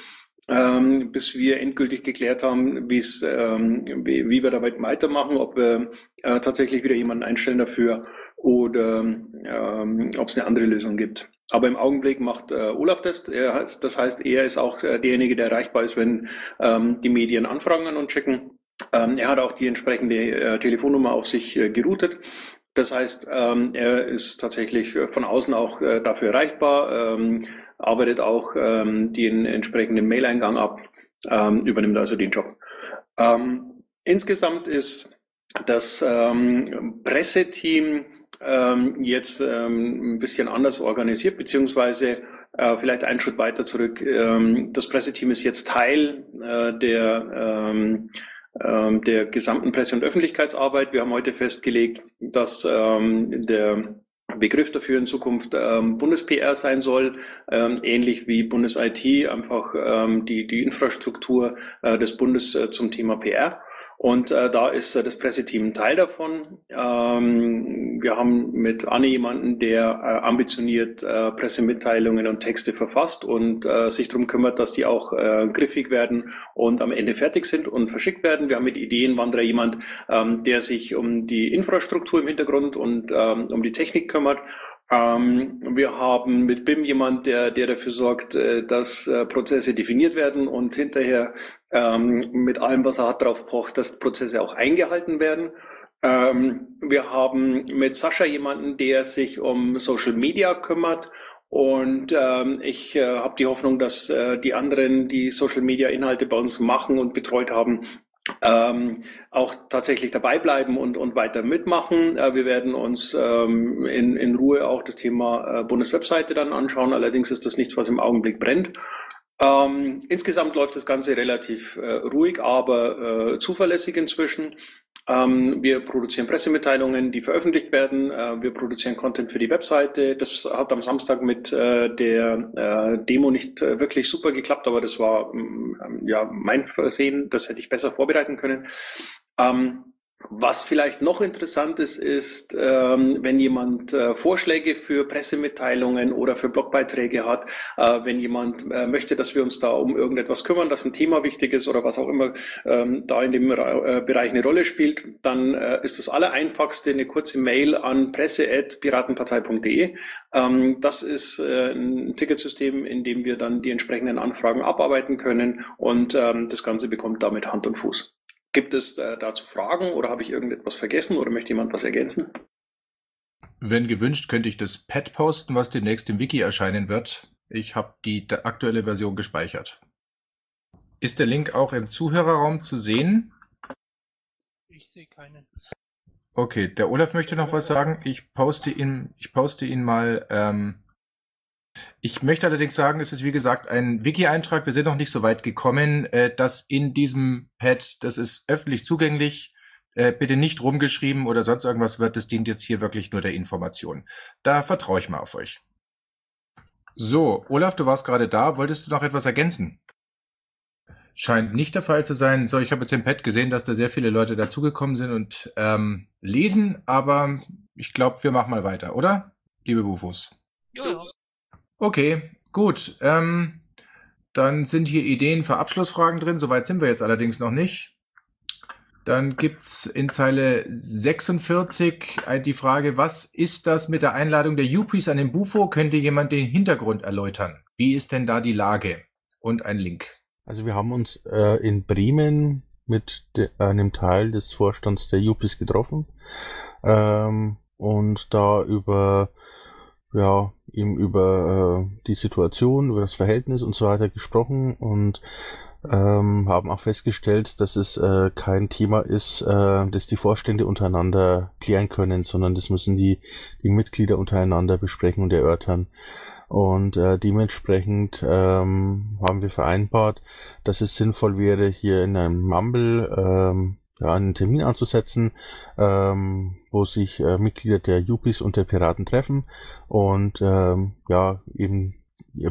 ähm, bis wir endgültig geklärt haben, ähm, wie, wie wir damit weitermachen, ob wir äh, tatsächlich wieder jemanden einstellen dafür oder ähm, ob es eine andere Lösung gibt. Aber im Augenblick macht äh, Olaf das. Er, das heißt, er ist auch äh, derjenige, der erreichbar ist, wenn ähm, die Medien Anfragen an uns schicken. Ähm, er hat auch die entsprechende äh, Telefonnummer auf sich äh, geroutet. Das heißt, ähm, er ist tatsächlich äh, von außen auch äh, dafür erreichbar, ähm, arbeitet auch ähm, den entsprechenden Mail-Eingang ab, ähm, übernimmt also den Job. Ähm, insgesamt ist das ähm, Presseteam ähm, jetzt ähm, ein bisschen anders organisiert, beziehungsweise äh, vielleicht einen Schritt weiter zurück. Ähm, das Presseteam ist jetzt Teil äh, der, ähm, ähm, der gesamten Presse- und Öffentlichkeitsarbeit. Wir haben heute festgelegt, dass ähm, der Begriff dafür in Zukunft ähm, Bundes-PR sein soll, ähm, ähnlich wie Bundes-IT, einfach ähm, die, die Infrastruktur äh, des Bundes äh, zum Thema PR. Und äh, da ist äh, das Presseteam ein Teil davon. Ähm, wir haben mit Anne jemanden, der äh, ambitioniert äh, Pressemitteilungen und Texte verfasst und äh, sich darum kümmert, dass die auch äh, griffig werden und am Ende fertig sind und verschickt werden. Wir haben mit Ideenwanderer jemand, ähm, der sich um die Infrastruktur im Hintergrund und ähm, um die Technik kümmert. Ähm, wir haben mit BIM jemand, der, der dafür sorgt, äh, dass äh, Prozesse definiert werden und hinterher ähm, mit allem, was er hat, darauf pocht, dass Prozesse auch eingehalten werden. Ähm, wir haben mit Sascha jemanden, der sich um Social Media kümmert. Und ähm, ich äh, habe die Hoffnung, dass äh, die anderen, die Social Media Inhalte bei uns machen und betreut haben, ähm, auch tatsächlich dabei bleiben und, und weiter mitmachen. Äh, wir werden uns ähm, in, in Ruhe auch das Thema äh, Bundeswebseite dann anschauen. Allerdings ist das nichts, was im Augenblick brennt. Ähm, insgesamt läuft das Ganze relativ äh, ruhig, aber äh, zuverlässig inzwischen. Ähm, wir produzieren Pressemitteilungen, die veröffentlicht werden. Äh, wir produzieren Content für die Webseite. Das hat am Samstag mit äh, der äh, Demo nicht äh, wirklich super geklappt, aber das war ähm, ja mein Versehen. Das hätte ich besser vorbereiten können. Ähm, was vielleicht noch interessant ist, ist, ähm, wenn jemand äh, Vorschläge für Pressemitteilungen oder für Blogbeiträge hat, äh, wenn jemand äh, möchte, dass wir uns da um irgendetwas kümmern, dass ein Thema wichtig ist oder was auch immer ähm, da in dem Bereich eine Rolle spielt, dann ist das Allereinfachste eine kurze Mail an presse.piratenpartei.de. Ähm, das ist ein Ticketsystem, in dem wir dann die entsprechenden Anfragen abarbeiten können und das Ganze bekommt damit Hand und Fuß. Gibt es äh, dazu Fragen oder habe ich irgendetwas vergessen oder möchte jemand was ergänzen? Wenn gewünscht, könnte ich das Pad posten, was demnächst im Wiki erscheinen wird. Ich habe die aktuelle Version gespeichert. Ist der Link auch im Zuhörerraum zu sehen? Ich sehe keinen. Okay, der Olaf möchte noch was sagen. Ich poste ihn, ich poste ihn mal. Ähm, ich möchte allerdings sagen, es ist wie gesagt ein Wiki-Eintrag. Wir sind noch nicht so weit gekommen, äh, dass in diesem Pad, das ist öffentlich zugänglich, äh, bitte nicht rumgeschrieben oder sonst irgendwas wird. Das dient jetzt hier wirklich nur der Information. Da vertraue ich mal auf euch. So, Olaf, du warst gerade da. Wolltest du noch etwas ergänzen? Scheint nicht der Fall zu sein. So, ich habe jetzt im Pad gesehen, dass da sehr viele Leute dazugekommen sind und ähm, lesen, aber ich glaube, wir machen mal weiter, oder? Liebe Bufos. Jojo. Okay, Gut, ähm, dann sind hier Ideen für Abschlussfragen drin. Soweit sind wir jetzt allerdings noch nicht. Dann gibt's in Zeile 46 die Frage, was ist das mit der Einladung der Yuppies an den Bufo? Könnte jemand den Hintergrund erläutern? Wie ist denn da die Lage? Und ein Link. Also wir haben uns äh, in Bremen mit einem Teil des Vorstands der Yuppies getroffen ähm, und da über ja, ihm über äh, die Situation, über das Verhältnis und so weiter gesprochen und ähm, haben auch festgestellt, dass es äh, kein Thema ist, äh, das die Vorstände untereinander klären können, sondern das müssen die, die Mitglieder untereinander besprechen und erörtern. Und äh, dementsprechend ähm, haben wir vereinbart, dass es sinnvoll wäre, hier in einem Mumble ähm, ja, einen Termin anzusetzen, ähm, wo sich äh, Mitglieder der Yuppies und der Piraten treffen und ähm, ja eben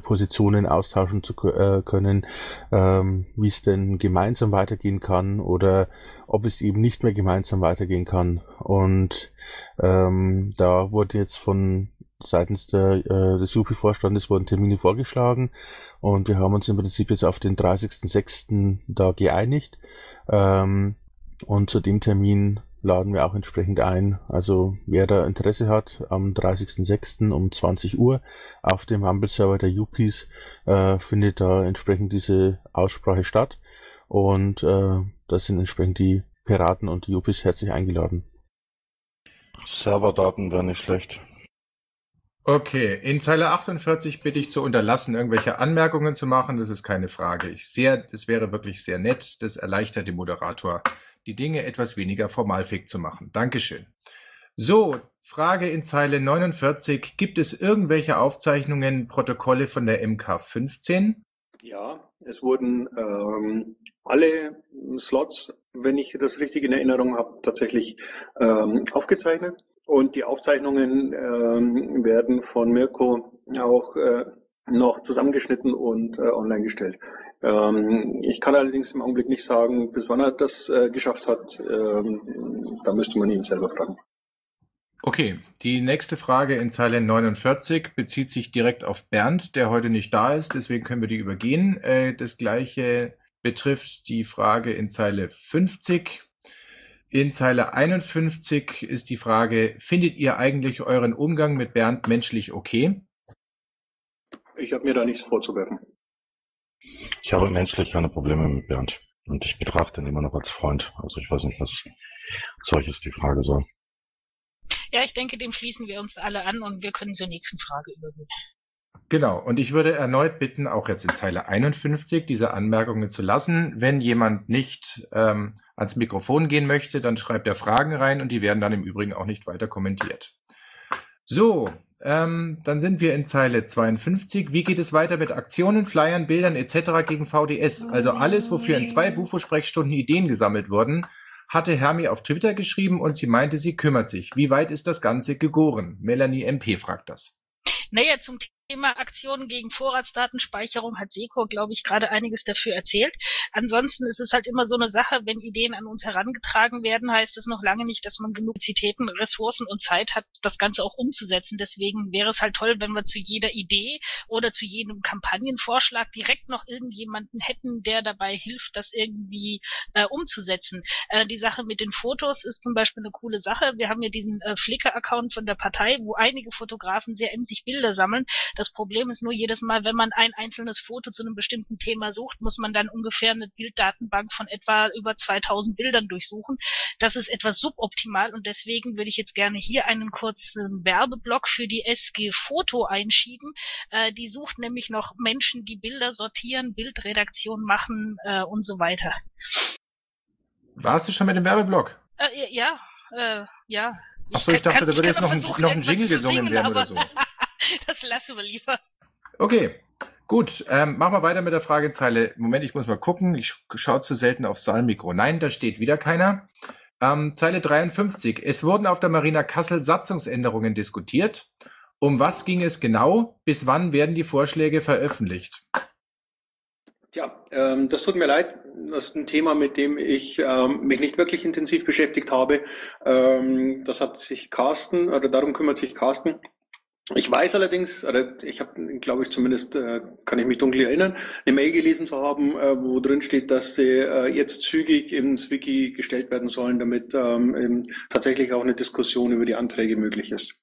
Positionen austauschen zu äh, können, ähm, wie es denn gemeinsam weitergehen kann oder ob es eben nicht mehr gemeinsam weitergehen kann. Und ähm, da wurde jetzt von seitens der, äh, des UPI-Vorstandes wurden Termine vorgeschlagen und wir haben uns im Prinzip jetzt auf den 30.06. da geeinigt. Ähm, und zu dem Termin laden wir auch entsprechend ein. Also wer da Interesse hat, am 30.06. um 20 Uhr auf dem Humble-Server der UPs äh, findet da entsprechend diese Aussprache statt. Und äh, da sind entsprechend die Piraten und die UPs herzlich eingeladen. Serverdaten wäre nicht schlecht. Okay, in Zeile 48 bitte ich zu unterlassen, irgendwelche Anmerkungen zu machen. Das ist keine Frage. Ich sehr, es wäre wirklich sehr nett. Das erleichtert dem Moderator die Dinge etwas weniger formalfähig zu machen. Dankeschön. So, Frage in Zeile 49. Gibt es irgendwelche Aufzeichnungen, Protokolle von der MK 15? Ja, es wurden ähm, alle Slots, wenn ich das richtig in Erinnerung habe, tatsächlich ähm, aufgezeichnet. Und die Aufzeichnungen ähm, werden von Mirko auch äh, noch zusammengeschnitten und äh, online gestellt. Ähm, ich kann allerdings im Augenblick nicht sagen, bis wann er das äh, geschafft hat. Ähm, da müsste man ihn selber fragen. Okay, die nächste Frage in Zeile 49 bezieht sich direkt auf Bernd, der heute nicht da ist, deswegen können wir die übergehen. Äh, das gleiche betrifft die Frage in Zeile 50. In Zeile 51 ist die Frage, findet ihr eigentlich euren Umgang mit Bernd menschlich okay? Ich habe mir da nichts vorzuwerfen. Ich habe menschlich keine Probleme mit Bernd. Und ich betrachte ihn immer noch als Freund. Also ich weiß nicht, was solches die Frage soll. Ja, ich denke, dem schließen wir uns alle an und wir können zur nächsten Frage übergehen. Genau, und ich würde erneut bitten, auch jetzt in Zeile 51 diese Anmerkungen zu lassen. Wenn jemand nicht ähm, ans Mikrofon gehen möchte, dann schreibt er Fragen rein und die werden dann im Übrigen auch nicht weiter kommentiert. So, ähm, dann sind wir in Zeile 52. Wie geht es weiter mit Aktionen, Flyern, Bildern etc. gegen VDS? Also alles, wofür in zwei Bufo-Sprechstunden Ideen gesammelt wurden, hatte Hermi auf Twitter geschrieben und sie meinte, sie kümmert sich. Wie weit ist das Ganze gegoren? Melanie MP fragt das. Naja, zum Thema Aktionen gegen Vorratsdatenspeicherung hat Seco, glaube ich, gerade einiges dafür erzählt. Ansonsten ist es halt immer so eine Sache, wenn Ideen an uns herangetragen werden, heißt das noch lange nicht, dass man genug Zitäten, Ressourcen und Zeit hat, das Ganze auch umzusetzen. Deswegen wäre es halt toll, wenn wir zu jeder Idee oder zu jedem Kampagnenvorschlag direkt noch irgendjemanden hätten, der dabei hilft, das irgendwie äh, umzusetzen. Äh, die Sache mit den Fotos ist zum Beispiel eine coole Sache. Wir haben ja diesen äh, Flickr-Account von der Partei, wo einige Fotografen sehr emsig Bilder sammeln. Das Problem ist nur jedes Mal, wenn man ein einzelnes Foto zu einem bestimmten Thema sucht, muss man dann ungefähr eine Bilddatenbank von etwa über 2000 Bildern durchsuchen. Das ist etwas suboptimal und deswegen würde ich jetzt gerne hier einen kurzen Werbeblock für die SG Foto einschieben. Äh, die sucht nämlich noch Menschen, die Bilder sortieren, Bildredaktion machen äh, und so weiter. Warst du schon mit dem Werbeblock? Äh, ja, äh, ja. Achso, ich dachte, da würde jetzt noch ein, noch ein Jingle gesungen werden oder so. das lassen wir lieber. Okay, gut. Ähm, machen wir weiter mit der Fragezeile. Moment, ich muss mal gucken. Ich schaue zu selten aufs Saalmikro. Nein, da steht wieder keiner. Ähm, Zeile 53. Es wurden auf der Marina Kassel Satzungsänderungen diskutiert. Um was ging es genau? Bis wann werden die Vorschläge veröffentlicht? Tja, ähm, das tut mir leid. Das ist ein Thema, mit dem ich ähm, mich nicht wirklich intensiv beschäftigt habe. Ähm, das hat sich Carsten, oder darum kümmert sich Carsten. Ich weiß allerdings, oder ich habe, glaube ich zumindest, äh, kann ich mich dunkel erinnern, eine Mail gelesen zu haben, äh, wo drin steht, dass sie äh, jetzt zügig ins Wiki gestellt werden sollen, damit ähm, tatsächlich auch eine Diskussion über die Anträge möglich ist.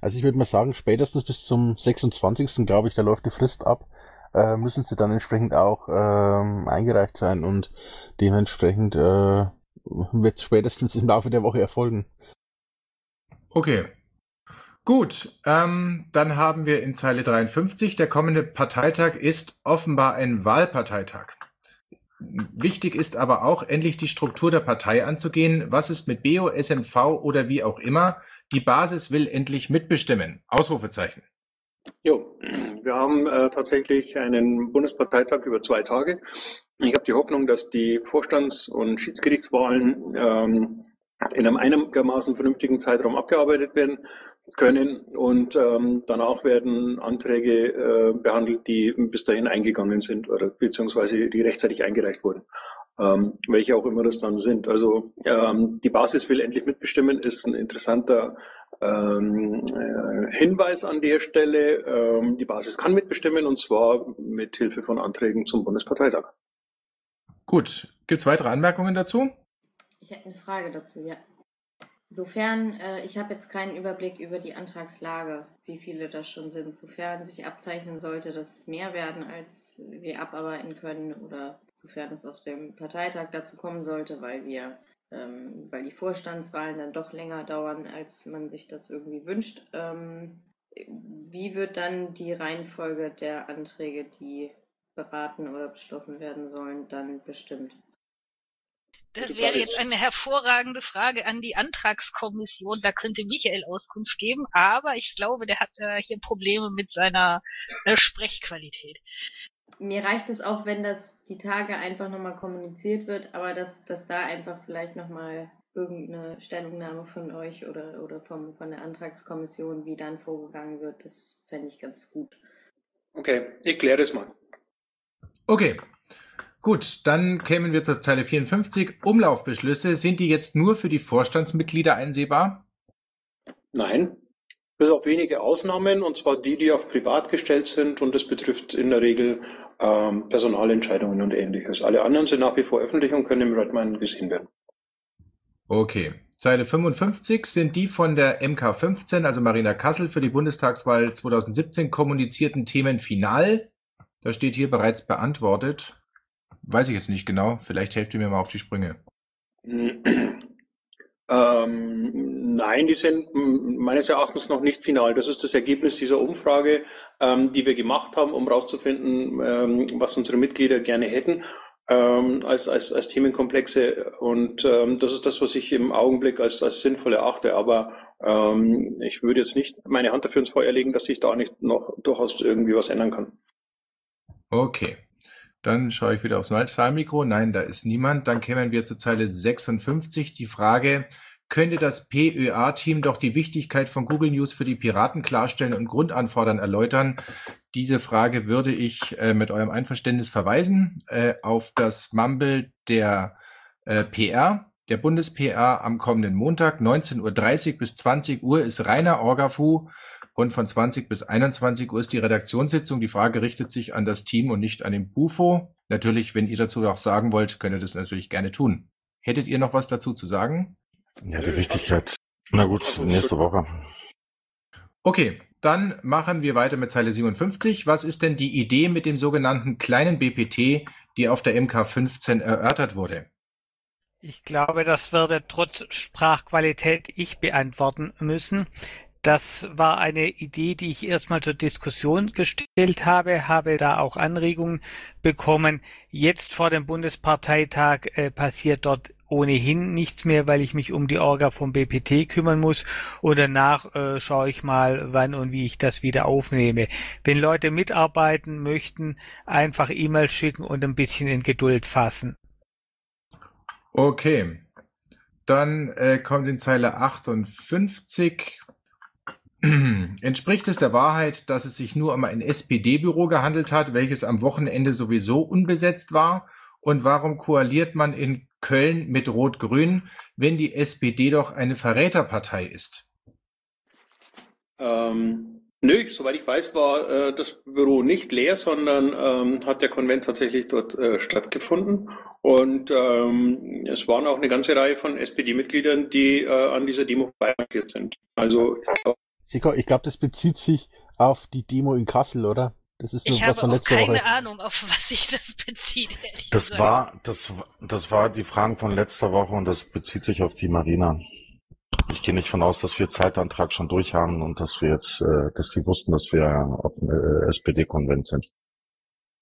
Also ich würde mal sagen, spätestens bis zum 26. glaube ich, da läuft die Frist ab, äh, müssen sie dann entsprechend auch ähm, eingereicht sein und dementsprechend äh, wird spätestens im Laufe der Woche erfolgen. Okay, Gut, ähm, dann haben wir in Zeile 53, der kommende Parteitag ist offenbar ein Wahlparteitag. Wichtig ist aber auch, endlich die Struktur der Partei anzugehen. Was ist mit BO, SMV oder wie auch immer? Die Basis will endlich mitbestimmen. Ausrufezeichen. Jo, wir haben äh, tatsächlich einen Bundesparteitag über zwei Tage. Ich habe die Hoffnung, dass die Vorstands- und Schiedsgerichtswahlen ähm, in einem einigermaßen vernünftigen Zeitraum abgearbeitet werden können und ähm, danach werden Anträge äh, behandelt, die bis dahin eingegangen sind oder beziehungsweise die rechtzeitig eingereicht wurden, ähm, welche auch immer das dann sind. Also ähm, die Basis will endlich mitbestimmen, ist ein interessanter ähm, äh, Hinweis an der Stelle. Ähm, die Basis kann mitbestimmen und zwar mit Hilfe von Anträgen zum Bundesparteitag. Gut, gibt es weitere Anmerkungen dazu? Ich hätte eine Frage dazu, ja. Sofern, äh, ich habe jetzt keinen Überblick über die Antragslage, wie viele das schon sind, sofern sich abzeichnen sollte, dass es mehr werden, als wir abarbeiten können oder sofern es aus dem Parteitag dazu kommen sollte, weil wir, ähm, weil die Vorstandswahlen dann doch länger dauern, als man sich das irgendwie wünscht. Ähm, wie wird dann die Reihenfolge der Anträge, die beraten oder beschlossen werden sollen, dann bestimmt? Das wäre jetzt eine hervorragende Frage an die Antragskommission. Da könnte Michael Auskunft geben, aber ich glaube, der hat äh, hier Probleme mit seiner äh, Sprechqualität. Mir reicht es auch, wenn das die Tage einfach nochmal kommuniziert wird, aber dass, dass da einfach vielleicht nochmal irgendeine Stellungnahme von euch oder, oder vom, von der Antragskommission, wie dann vorgegangen wird, das fände ich ganz gut. Okay, ich kläre das mal. Okay, Gut, dann kämen wir zur Zeile 54. Umlaufbeschlüsse, sind die jetzt nur für die Vorstandsmitglieder einsehbar? Nein, bis auf wenige Ausnahmen, und zwar die, die auf privat gestellt sind, und das betrifft in der Regel ähm, Personalentscheidungen und ähnliches. Alle anderen sind nach wie vor öffentlich und können im Redmine gesehen werden. Okay. Zeile 55 sind die von der MK15, also Marina Kassel, für die Bundestagswahl 2017 kommunizierten Themen final. Da steht hier bereits beantwortet. Weiß ich jetzt nicht genau. Vielleicht helft ihr mir mal auf die Sprünge. Ähm, nein, die sind meines Erachtens noch nicht final. Das ist das Ergebnis dieser Umfrage, ähm, die wir gemacht haben, um herauszufinden, ähm, was unsere Mitglieder gerne hätten ähm, als, als, als Themenkomplexe. Und ähm, das ist das, was ich im Augenblick als, als sinnvoll erachte. Aber ähm, ich würde jetzt nicht meine Hand dafür ins Feuer legen, dass sich da nicht noch durchaus irgendwie was ändern kann. Okay. Dann schaue ich wieder aufs Zahlmikro. Nein, da ist niemand. Dann kämen wir zur Zeile 56. Die Frage, könnte das PÖA-Team doch die Wichtigkeit von Google News für die Piraten klarstellen und Grundanfordern erläutern? Diese Frage würde ich äh, mit eurem Einverständnis verweisen äh, auf das Mumble der äh, PR, der Bundes-PR am kommenden Montag, 19.30 Uhr bis 20 Uhr ist reiner Orgafu und von 20 bis 21 Uhr ist die Redaktionssitzung. Die Frage richtet sich an das Team und nicht an den Bufo. Natürlich, wenn ihr dazu auch sagen wollt, könnt ihr das natürlich gerne tun. Hättet ihr noch was dazu zu sagen? Ja, die Wichtigkeit. Na gut, nächste Woche. Okay, dann machen wir weiter mit Zeile 57. Was ist denn die Idee mit dem sogenannten kleinen BPT, die auf der MK15 erörtert wurde? Ich glaube, das würde trotz Sprachqualität ich beantworten müssen. Das war eine Idee, die ich erstmal zur Diskussion gestellt habe, habe da auch Anregungen bekommen. Jetzt vor dem Bundesparteitag äh, passiert dort ohnehin nichts mehr, weil ich mich um die Orga vom BPT kümmern muss und danach äh, schaue ich mal, wann und wie ich das wieder aufnehme. Wenn Leute mitarbeiten möchten, einfach E-Mails schicken und ein bisschen in Geduld fassen. Okay. Dann äh, kommt in Zeile 58 Entspricht es der Wahrheit, dass es sich nur um ein SPD-Büro gehandelt hat, welches am Wochenende sowieso unbesetzt war? Und warum koaliert man in Köln mit Rot-Grün, wenn die SPD doch eine Verräterpartei ist? Ähm, Nö, soweit ich weiß, war äh, das Büro nicht leer, sondern ähm, hat der Konvent tatsächlich dort äh, stattgefunden. Und ähm, es waren auch eine ganze Reihe von SPD-Mitgliedern, die äh, an dieser Demo beimarschiert sind. Also ich glaube, das bezieht sich auf die Demo in Kassel, oder? Das ist ich habe auch keine Woche. Ahnung, auf was sich das bezieht. Das gesagt. war, das, das war die Fragen von letzter Woche und das bezieht sich auf die Marina. Ich gehe nicht von aus, dass wir Zeitantrag schon durch haben und dass wir jetzt, äh, dass die wussten, dass wir auf äh, SPD-Konvent sind.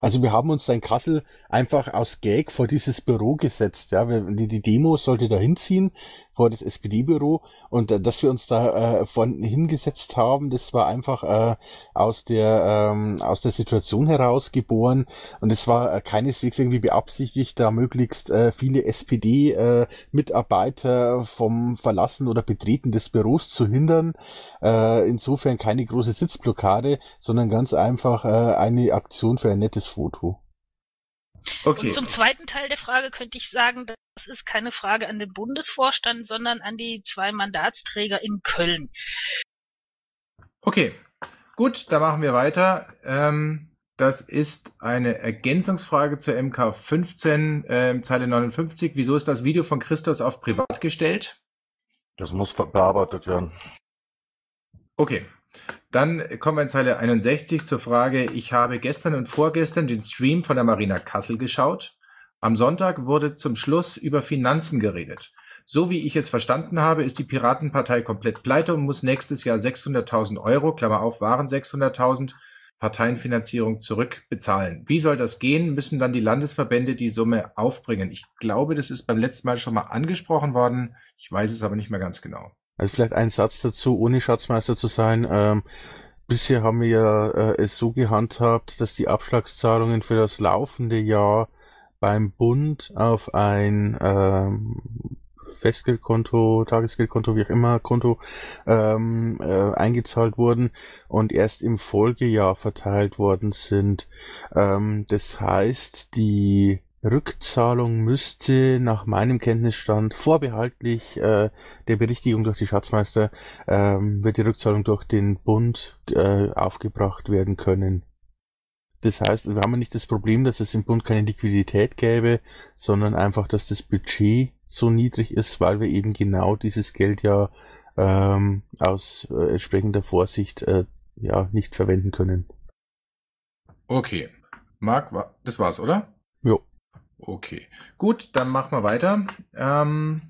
Also wir haben uns da in Kassel einfach aus Gag vor dieses Büro gesetzt. Ja, die, die Demo sollte da hinziehen vor das SPD-Büro und äh, dass wir uns da äh, vorne hingesetzt haben, das war einfach äh, aus der ähm, aus der Situation heraus geboren und es war äh, keineswegs irgendwie beabsichtigt, da möglichst äh, viele SPD-Mitarbeiter äh, vom Verlassen oder Betreten des Büros zu hindern. Äh, insofern keine große Sitzblockade, sondern ganz einfach äh, eine Aktion für ein nettes Foto. Okay. Und zum zweiten Teil der Frage könnte ich sagen, das ist keine Frage an den Bundesvorstand, sondern an die zwei Mandatsträger in Köln. Okay, gut, dann machen wir weiter. Ähm, das ist eine Ergänzungsfrage zur MK 15, äh, Zeile 59. Wieso ist das Video von Christos auf privat gestellt? Das muss bearbeitet werden. Okay, dann kommen wir in Zeile 61 zur Frage, ich habe gestern und vorgestern den Stream von der Marina Kassel geschaut. Am Sonntag wurde zum Schluss über Finanzen geredet. So wie ich es verstanden habe, ist die Piratenpartei komplett pleite und muss nächstes Jahr 600.000 Euro, Klammer auf, waren 600.000, Parteienfinanzierung zurückbezahlen. Wie soll das gehen? Müssen dann die Landesverbände die Summe aufbringen? Ich glaube, das ist beim letzten Mal schon mal angesprochen worden. Ich weiß es aber nicht mehr ganz genau. Also vielleicht ein Satz dazu, ohne Schatzmeister zu sein. Ähm, bisher haben wir ja äh, es so gehandhabt, dass die Abschlagszahlungen für das laufende Jahr beim Bund auf ein ähm, Festgeldkonto, Tagesgeldkonto, wie auch immer, Konto ähm, äh, eingezahlt wurden und erst im Folgejahr verteilt worden sind. Ähm, das heißt, die Rückzahlung müsste nach meinem Kenntnisstand vorbehaltlich äh, der Berichtigung durch die Schatzmeister ähm, wird die Rückzahlung durch den Bund äh, aufgebracht werden können. Das heißt, wir haben nicht das Problem, dass es im Bund keine Liquidität gäbe, sondern einfach, dass das Budget so niedrig ist, weil wir eben genau dieses Geld ja ähm, aus äh, entsprechender Vorsicht äh, ja nicht verwenden können. Okay. Marc, das war's, oder? Jo. Okay, gut, dann machen wir weiter. Ähm,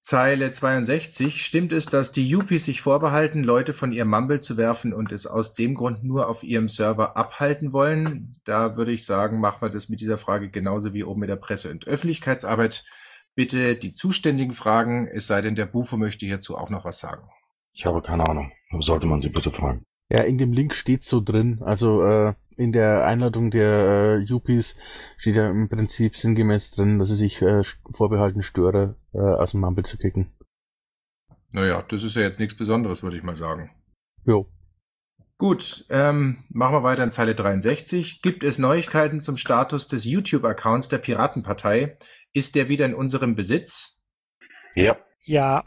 Zeile 62. Stimmt es, dass die Yuppies sich vorbehalten, Leute von ihrem Mumble zu werfen und es aus dem Grund nur auf ihrem Server abhalten wollen? Da würde ich sagen, machen wir das mit dieser Frage genauso wie oben mit der Presse- und Öffentlichkeitsarbeit. Bitte die zuständigen Fragen, es sei denn, der Bufo möchte hierzu auch noch was sagen. Ich habe keine Ahnung. Sollte man sie bitte fragen. Ja, in dem Link steht so drin. Also äh, in der Einladung der äh, Yuppies steht ja im Prinzip sinngemäß drin, dass sie sich äh, vorbehalten, Störer äh, aus dem Mumble zu kicken. Naja, das ist ja jetzt nichts Besonderes, würde ich mal sagen. Jo. Gut, ähm, machen wir weiter in Zeile 63. Gibt es Neuigkeiten zum Status des YouTube-Accounts der Piratenpartei? Ist der wieder in unserem Besitz? Ja. Ja.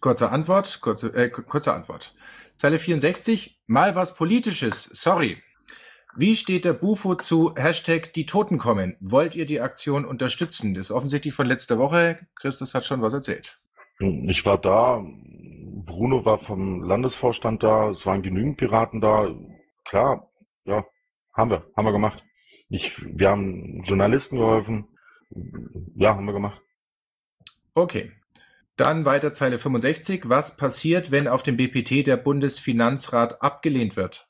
Kurze Antwort, kurze, äh, kurze Antwort. Zeile 64. Mal was Politisches. Sorry. Wie steht der Bufo zu Hashtag die Toten kommen? Wollt ihr die Aktion unterstützen? Das ist offensichtlich von letzter Woche. Christus hat schon was erzählt. Ich war da. Bruno war vom Landesvorstand da. Es waren genügend Piraten da. Klar, ja, haben wir, haben wir gemacht. Ich, wir haben Journalisten geholfen. Ja, haben wir gemacht. Okay. Dann weiter Zeile 65. Was passiert, wenn auf dem BPT der Bundesfinanzrat abgelehnt wird?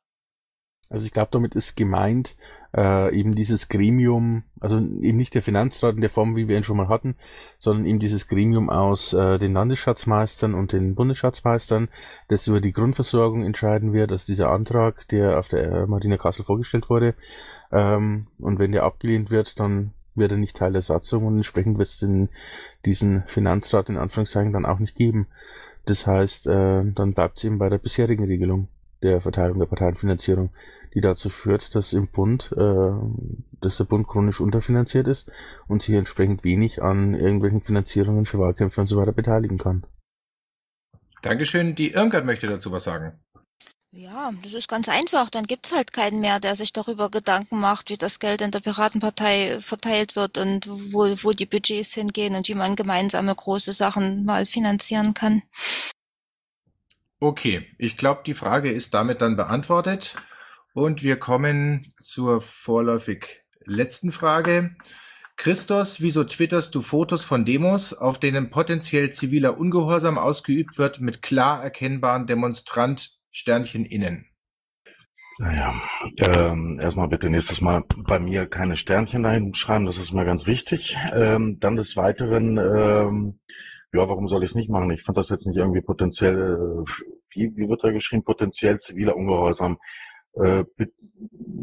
Also ich glaube, damit ist gemeint äh, eben dieses Gremium, also eben nicht der Finanzrat in der Form, wie wir ihn schon mal hatten, sondern eben dieses Gremium aus äh, den Landesschatzmeistern und den Bundesschatzmeistern, das über die Grundversorgung entscheiden wird, also dieser Antrag, der auf der äh, Martina Kassel vorgestellt wurde. Ähm, und wenn der abgelehnt wird, dann wird er nicht Teil der Satzung und entsprechend wird es diesen Finanzrat in Anführungszeichen dann auch nicht geben. Das heißt, äh, dann bleibt es eben bei der bisherigen Regelung der Verteilung der Parteienfinanzierung, die dazu führt, dass im Bund, äh, dass der Bund chronisch unterfinanziert ist und sich entsprechend wenig an irgendwelchen Finanzierungen für Wahlkämpfe und so weiter beteiligen kann. Dankeschön. Die Irmgard möchte dazu was sagen. Ja, das ist ganz einfach. Dann gibt's halt keinen mehr, der sich darüber Gedanken macht, wie das Geld in der Piratenpartei verteilt wird und wo, wo die Budgets hingehen und wie man gemeinsame große Sachen mal finanzieren kann. Okay, ich glaube, die Frage ist damit dann beantwortet. Und wir kommen zur vorläufig letzten Frage. Christos, wieso twitterst du Fotos von Demos, auf denen potenziell ziviler Ungehorsam ausgeübt wird, mit klar erkennbaren Demonstrant Sternchen innen. Naja, ähm, erstmal bitte nächstes Mal bei mir keine Sternchen dahin schreiben, das ist mir ganz wichtig. Ähm, dann des Weiteren, ähm, ja, warum soll ich es nicht machen? Ich fand das jetzt nicht irgendwie potenziell, äh, wie, wie wird da geschrieben, potenziell ziviler Ungehorsam. Äh,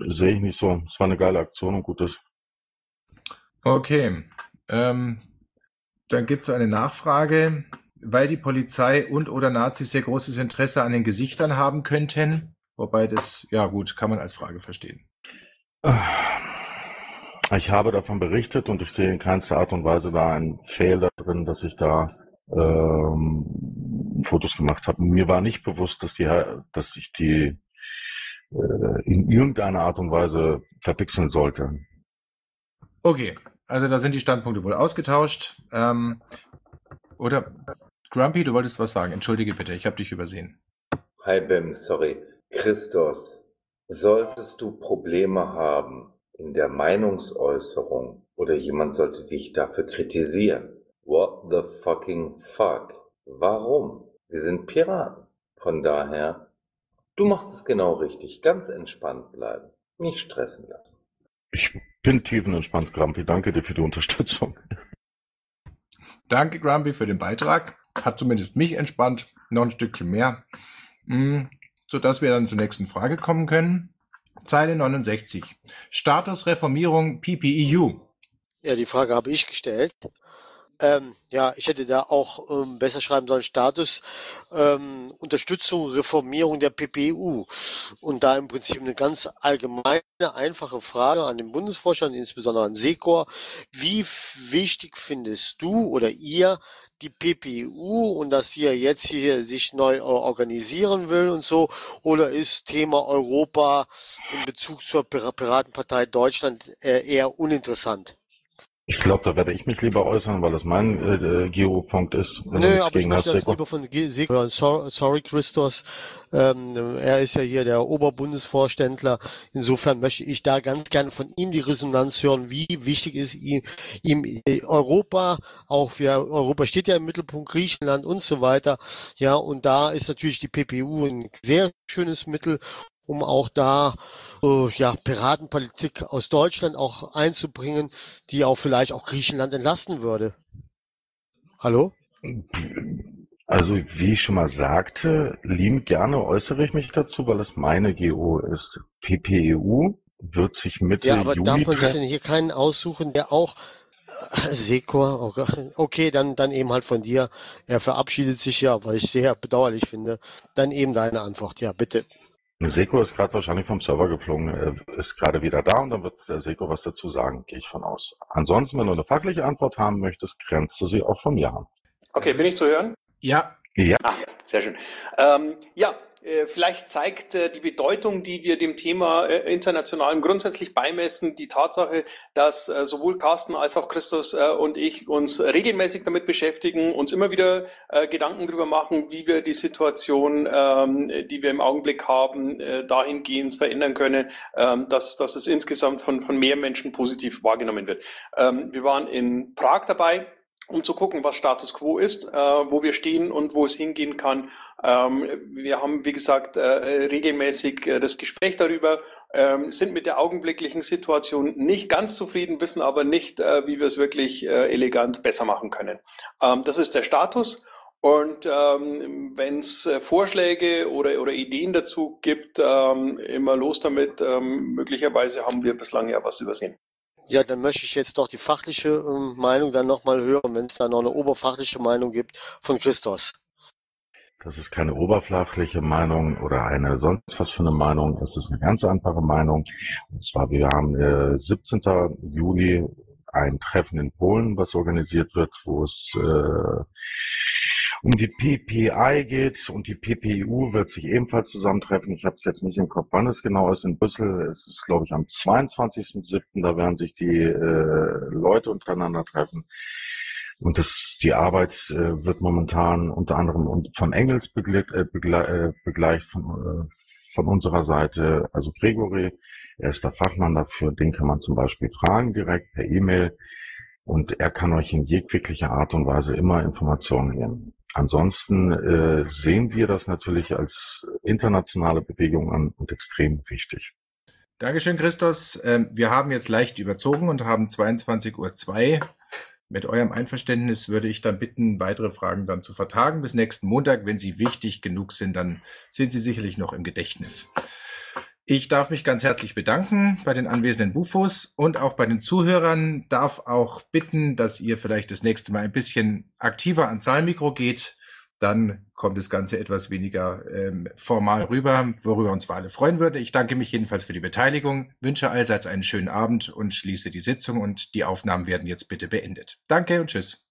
Sehe ich nicht so. Es war eine geile Aktion und gut ist. Okay. Ähm, dann gibt es eine Nachfrage weil die Polizei und oder Nazis sehr großes Interesse an den Gesichtern haben könnten. Wobei das, ja gut, kann man als Frage verstehen. Ich habe davon berichtet und ich sehe in keinster Art und Weise da einen Fehler drin, dass ich da ähm, Fotos gemacht habe. Mir war nicht bewusst, dass die, dass ich die äh, in irgendeiner Art und Weise verpixeln sollte. Okay, also da sind die Standpunkte wohl ausgetauscht. Ähm, oder Grumpy, du wolltest was sagen. Entschuldige bitte, ich habe dich übersehen. Hi Bim, sorry. Christos, solltest du Probleme haben in der Meinungsäußerung oder jemand sollte dich dafür kritisieren? The fucking fuck? Warum? Wir sind Piraten. Von daher, du machst es genau richtig. Ganz entspannt bleiben. Nicht stressen lassen. Ich bin tiefenentspannt, Grumpy. Danke dir für die Unterstützung. Danke, Grumpy, für den Beitrag hat zumindest mich entspannt, noch ein Stückchen mehr, mm, sodass wir dann zur nächsten Frage kommen können. Zeile 69. Status Reformierung PPEU. Ja, die Frage habe ich gestellt. Ähm, ja, ich hätte da auch ähm, besser schreiben sollen, Status ähm, Unterstützung, Reformierung der PPU. Und da im Prinzip eine ganz allgemeine, einfache Frage an den Bundesvorstand, insbesondere an Sekor. Wie wichtig findest du oder ihr die PPU und dass sie ja jetzt hier sich neu organisieren will und so? Oder ist Thema Europa in Bezug zur Piratenpartei Deutschland äh, eher uninteressant? Ich glaube, da werde ich mich lieber äußern, weil das mein äh, Geo-Punkt ist. Nö, aber ich möchte das lieber von Sig hören. Sorry, Christos. Ähm, er ist ja hier der Oberbundesvorständler. Insofern möchte ich da ganz gerne von ihm die Resonanz hören. Wie wichtig ist ihm, ihm Europa, auch für Europa steht ja im Mittelpunkt Griechenland und so weiter. Ja, und da ist natürlich die PPU ein sehr schönes Mittel um auch da äh, ja, Piratenpolitik aus Deutschland auch einzubringen, die auch vielleicht auch Griechenland entlasten würde. Hallo? Also wie ich schon mal sagte, liebend gerne äußere ich mich dazu, weil es meine GO ist. PPEU wird sich Mitte Ja, aber Juli darf man sich denn hier keinen aussuchen, der auch äh, Sekor, okay, dann, dann eben halt von dir. Er verabschiedet sich ja, weil ich sehr bedauerlich finde. Dann eben deine Antwort, ja, bitte. Seko ist gerade wahrscheinlich vom Server geflogen, er ist gerade wieder da und dann wird der Seko was dazu sagen, gehe ich von aus. Ansonsten, wenn du eine fachliche Antwort haben möchtest, grenzt du sie auch von mir an. Okay, bin ich zu hören? Ja. Ja. Ach, sehr schön. Ähm, ja, vielleicht zeigt äh, die Bedeutung, die wir dem Thema äh, internationalem grundsätzlich beimessen, die Tatsache, dass sowohl Carsten als auch Christus und ich uns regelmäßig damit beschäftigen, uns immer wieder Gedanken darüber machen, wie wir die Situation, ähm, die wir im Augenblick haben, dahingehend verändern können, ähm, dass, dass es insgesamt von, von mehr Menschen positiv wahrgenommen wird. Ähm, wir waren in Prag dabei um zu gucken, was Status quo ist, äh, wo wir stehen und wo es hingehen kann. Ähm, wir haben, wie gesagt, äh, regelmäßig äh, das Gespräch darüber, ähm, sind mit der augenblicklichen Situation nicht ganz zufrieden, wissen aber nicht, äh, wie wir es wirklich äh, elegant besser machen können. Ähm, das ist der Status. Und ähm, wenn es äh, Vorschläge oder, oder Ideen dazu gibt, ähm, immer los damit. Ähm, möglicherweise haben wir bislang ja was übersehen. Ja, dann möchte ich jetzt doch die fachliche ähm, Meinung dann nochmal hören, wenn es da noch eine oberfachliche Meinung gibt von Christos. Das ist keine oberflächliche Meinung oder eine sonst was für eine Meinung. Es ist eine ganz einfache Meinung. Und zwar, wir haben äh, 17. Juli ein Treffen in Polen, was organisiert wird, wo es äh, um die PPI geht und die PPU wird sich ebenfalls zusammentreffen. Ich habe es jetzt nicht im Kopf, wann es genau ist. In Brüssel es ist glaube ich, am 22.07. Da werden sich die äh, Leute untereinander treffen. Und das, die Arbeit äh, wird momentan unter anderem von Engels begle äh, begle äh, begleicht von, äh, von unserer Seite, also Gregory. Er ist der Fachmann dafür. Den kann man zum Beispiel fragen direkt per E-Mail. Und er kann euch in jeglicher Art und Weise immer Informationen geben. Ansonsten äh, sehen wir das natürlich als internationale Bewegung an und extrem wichtig. Dankeschön, Christos. Ähm, wir haben jetzt leicht überzogen und haben 22.02 Uhr. Mit eurem Einverständnis würde ich dann bitten, weitere Fragen dann zu vertagen bis nächsten Montag. Wenn sie wichtig genug sind, dann sind sie sicherlich noch im Gedächtnis. Ich darf mich ganz herzlich bedanken bei den anwesenden Bufos und auch bei den Zuhörern. Darf auch bitten, dass ihr vielleicht das nächste Mal ein bisschen aktiver ans Saalmikro geht dann kommt das Ganze etwas weniger ähm, formal rüber, worüber uns wir alle freuen würden. Ich danke mich jedenfalls für die Beteiligung, wünsche allseits einen schönen Abend und schließe die Sitzung und die Aufnahmen werden jetzt bitte beendet. Danke und tschüss.